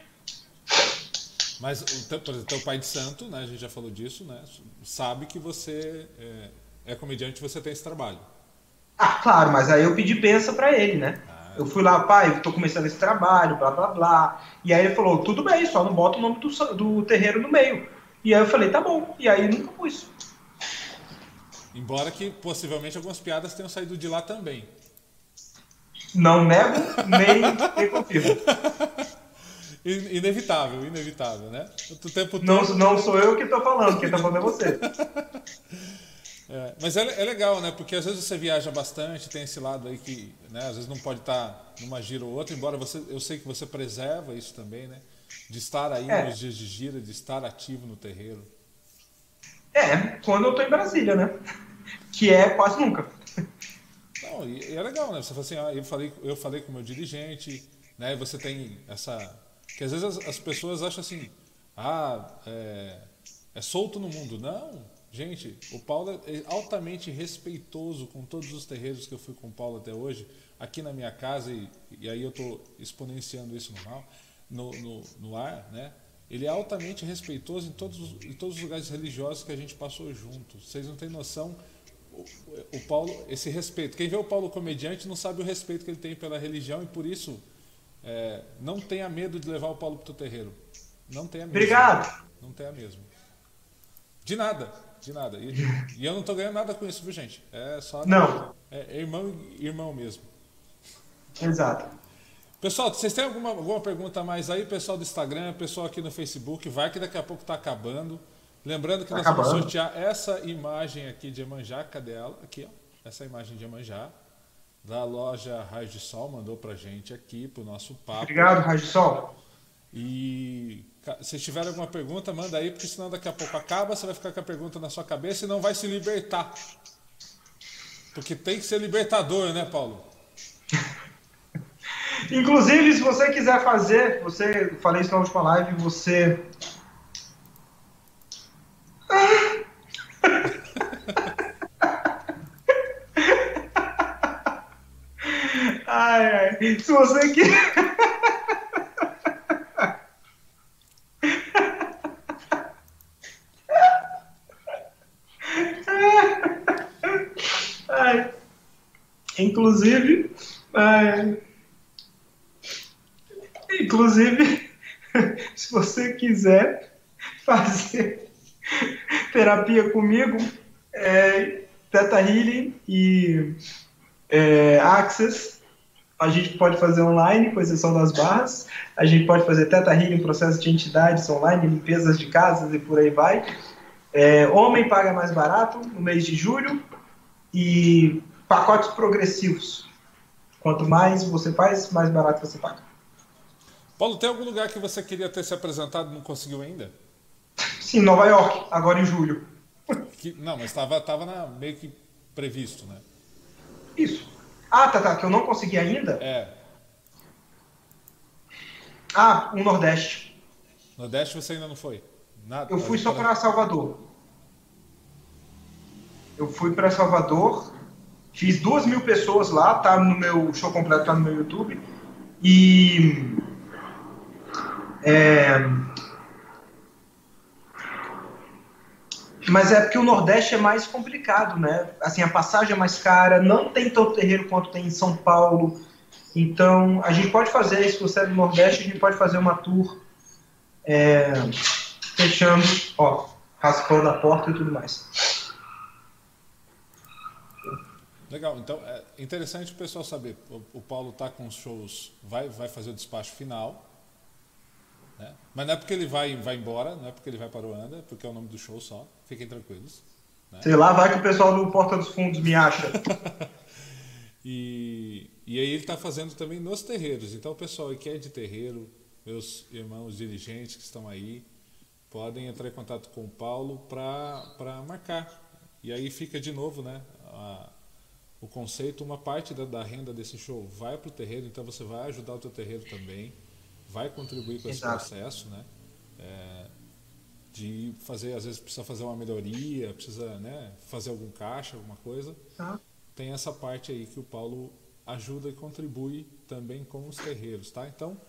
Mas, o teu, por exemplo, teu pai de santo, né, a gente já falou disso, né, sabe que você é, é comediante e você tem esse trabalho. Ah, claro, mas aí eu pedi benção pra ele, né? Eu fui lá, pai, eu tô começando esse trabalho, blá blá blá. E aí ele falou, tudo bem, só não bota o nome do, do terreiro no meio. E aí eu falei, tá bom. E aí nunca pus. Embora que possivelmente algumas piadas tenham saído de lá também. Não nego, nem, nem confirmo. *laughs* In- Inevitável, inevitável, né? O tempo todo. Não, não sou eu que tô falando, quem tá falando é você. *laughs* Mas é, é, legal, né? Porque às vezes você viaja bastante, tem esse lado aí que, né? Às vezes não pode estar numa gira ou outra, embora você, eu sei que você preserva isso também, né? De estar aí é. nos dias de gira, de estar ativo no terreiro. É, quando eu estou em Brasília, né? *laughs* Que é quase nunca. Não, e, e é legal, né? Você fala assim, ah, eu falei, eu falei com o meu dirigente, né? E você tem essa. Que às vezes as, as pessoas acham assim, ah, é, é solto no mundo. Não, Gente, o Paulo é altamente respeitoso com todos os terreiros que eu fui com o Paulo até hoje, aqui na minha casa, e, e aí eu estou exponenciando isso no, no, no, no, ar, né? Ele é altamente respeitoso em todos, em todos os lugares religiosos que a gente passou juntos. Vocês não têm noção, o, o Paulo, esse respeito. Quem vê o Paulo comediante não sabe o respeito que ele tem pela religião e por isso é, não tenha medo de levar o Paulo para o terreiro. Não tenha medo. Obrigado. Não tenha mesmo. De nada de nada. E, e, eu não tô ganhando nada com isso, viu, gente? É só. Não. É, é irmão irmão mesmo. Exato. Pessoal, vocês têm alguma, alguma pergunta mais aí? Pessoal do Instagram, pessoal aqui no Facebook, vai que daqui a pouco está acabando. Lembrando que tá nós acabando. vamos sortear essa imagem aqui de Emanjá, cadê ela? Aqui, ó. Essa imagem de Emanjá, da loja Raio de Sol, mandou pra gente aqui, pro nosso papo. Obrigado, Raio de Sol. E se tiver alguma pergunta, manda aí, porque senão daqui a pouco acaba, você vai ficar com a pergunta na sua cabeça e não vai se libertar. Porque tem que ser libertador, né, Paulo? *laughs* Inclusive, se você quiser fazer, você falei isso na última live, você. *laughs* ai, ai. Se você quer. *laughs* Inclusive, é, inclusive, *laughs* se você quiser fazer terapia comigo, é, Teta Healing e é, Access, a gente pode fazer online, com exceção das barras. A gente pode fazer Teta Healing, processo de entidades online, limpezas de casas e por aí vai. É, homem paga mais barato no mês de julho e pacotes progressivos. Quanto mais você faz, mais barato você paga. Paulo, tem algum lugar que você queria ter se apresentado e não conseguiu ainda? Sim, Nova York, agora em julho. *laughs* Que, não, mas estava tava meio que previsto, né? Isso. Ah, tá, tá, que eu não consegui ainda? É. Ah, o Nordeste. Nordeste você ainda não foi? Nada. Eu fui só para Salvador. Eu fui para Salvador Fiz duas mil pessoas lá, tá no meu show completo, tá no meu YouTube. E. É, mas é porque o Nordeste é mais complicado, né? Assim, a passagem é mais cara, não tem tanto terreiro quanto tem em São Paulo. Então, a gente pode fazer, se você é do Nordeste, a gente pode fazer uma tour é, fechando, ó, raspando a porta e tudo mais. Legal, então é interessante o pessoal saber. O, o Paulo está com os shows, vai, vai fazer o despacho final, né? mas não é porque ele vai, vai embora, não é porque ele vai para o Anda, é porque é o nome do show só. Fiquem tranquilos. Né? Sei lá, vai que o pessoal do Porta dos Fundos me acha. *laughs* e, e aí ele está fazendo também nos terreiros. Então, o pessoal que é de terreiro, meus irmãos dirigentes que estão aí, podem entrar em contato com o Paulo para marcar. E aí fica de novo, né? A, o conceito, uma parte da, da renda desse show vai para o terreiro, então você vai ajudar o teu terreiro também, vai contribuir com esse Exato. processo, né? É, de fazer, às vezes precisa fazer uma melhoria, precisa né, fazer algum caixa, alguma coisa. Tá. Tem essa parte aí que o Paulo ajuda e contribui também com os terreiros, tá? Então,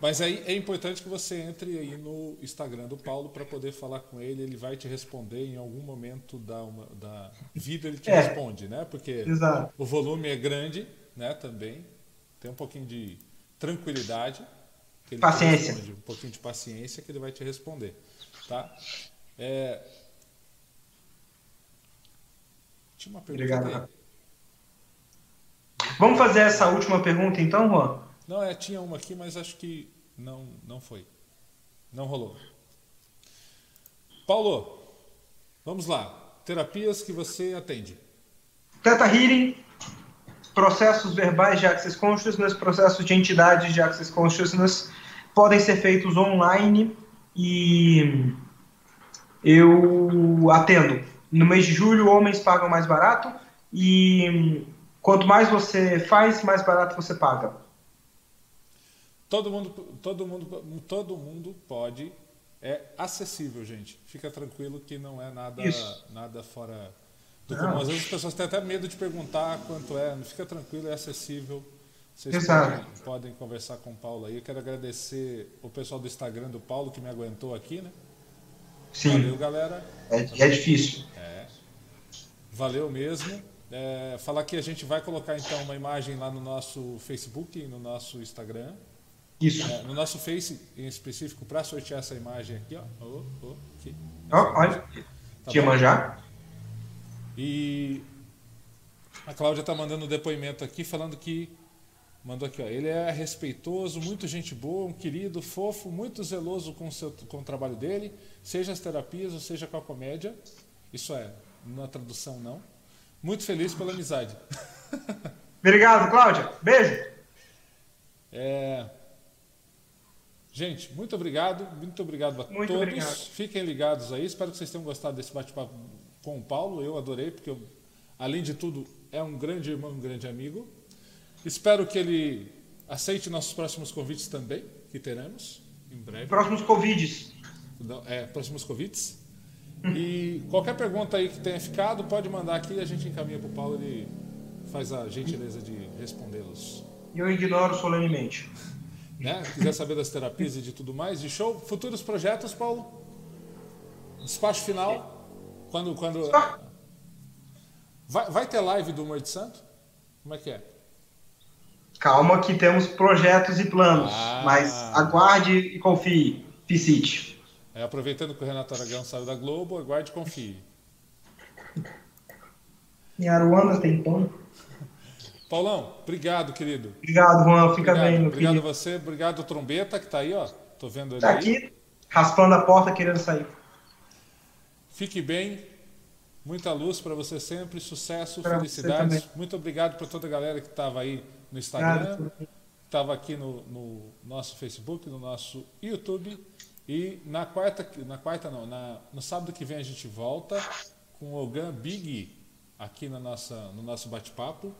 mas aí é importante que você entre aí no Instagram do Paulo para poder falar com ele. Ele vai te responder em algum momento da, uma, da vida, ele te é, responde, né? Porque exato. o volume é grande, né? Também tem um pouquinho de tranquilidade. paciência. Responde, um pouquinho de paciência que ele vai te responder, tá? É... Tinha uma pergunta. Obrigado. Vamos fazer essa última pergunta então, Juan? Não, é, tinha uma aqui, mas acho que não, não foi. Não rolou. Paulo, vamos lá. terapias que você atende. Teta Healing, processos verbais de Access Consciousness, processos de entidades de Access Consciousness podem ser feitos online e eu atendo. No mês de julho, homens pagam mais barato e quanto mais você faz, mais barato você paga. Todo mundo, todo mundo, todo mundo pode. É acessível, gente. Fica tranquilo que não é nada, nada fora do comum. Às vezes as pessoas têm até medo de perguntar quanto é. Não fica tranquilo, é acessível. Vocês podem, podem, conversar com o Paulo aí. Eu quero agradecer o pessoal do Instagram do Paulo que me aguentou aqui, né? Sim. Valeu, galera. É, é difícil. É. Valeu mesmo. É, falar que a gente vai colocar então uma imagem lá no nosso Facebook e no nosso Instagram. Isso. É, no nosso Face em específico, para sortear essa imagem aqui, ó. Oh, oh, aqui. Oh, olha, tá tinha manjar. E a Cláudia está mandando um depoimento aqui, falando que. Mandou aqui, ó. Ele é respeitoso, muito gente boa, um querido, fofo, muito zeloso com, seu, com o trabalho dele, seja as terapias ou seja com a comédia. Isso é, na tradução não. Muito feliz pela amizade. *laughs* Obrigado, Cláudia. Beijo. É, Gente, muito obrigado, muito obrigado a muito todos. Obrigado. Fiquem ligados aí. Espero que vocês tenham gostado desse bate-papo com o Paulo. Eu adorei, porque, eu, além de tudo, é um grande irmão, um grande amigo. Espero que ele aceite nossos próximos convites também, que teremos em breve. Próximos convites. É, próximos convites. E qualquer pergunta aí que tenha ficado, pode mandar aqui e a gente encaminha para o Paulo. Ele faz a gentileza de respondê-los. Eu ignoro solenemente. Né? Quiser saber das terapias e de tudo mais, de show. Futuros projetos, Paulo? Despacho final? Quando. quando... Vai, vai ter live do Humor de Santo? Como é que é? Calma que temos projetos e planos, ah. mas aguarde e confie. Piscite. É, aproveitando que o Renato Aragão saiu da Globo, aguarde e confie. Em Aruana tem pão. Paulão, obrigado, querido. Obrigado, Juan. Fica obrigado, bem, meu Obrigado querido. a você. Obrigado, Trombeta, que está aí, ó. Tô vendo ele Tá aqui, raspando a porta, querendo sair. Fique bem. Muita luz para você sempre. Sucesso, pra felicidades. Muito obrigado para toda a galera que estava aí no Instagram, estava aqui no, no, nosso Facebook, no nosso YouTube. E na quarta, na quarta não, na, no sábado que vem a gente volta com o Ogan Big aqui na nossa, no nosso bate-papo.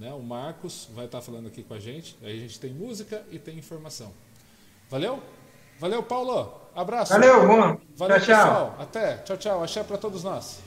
Né? O Marcos vai estar falando aqui com a gente. Aí a gente tem música e tem informação. Valeu? Valeu, Paulo. Abraço. Valeu, bom. Valeu, tchau, pessoal. Tchau. Até. Tchau, tchau. Axé para todos nós.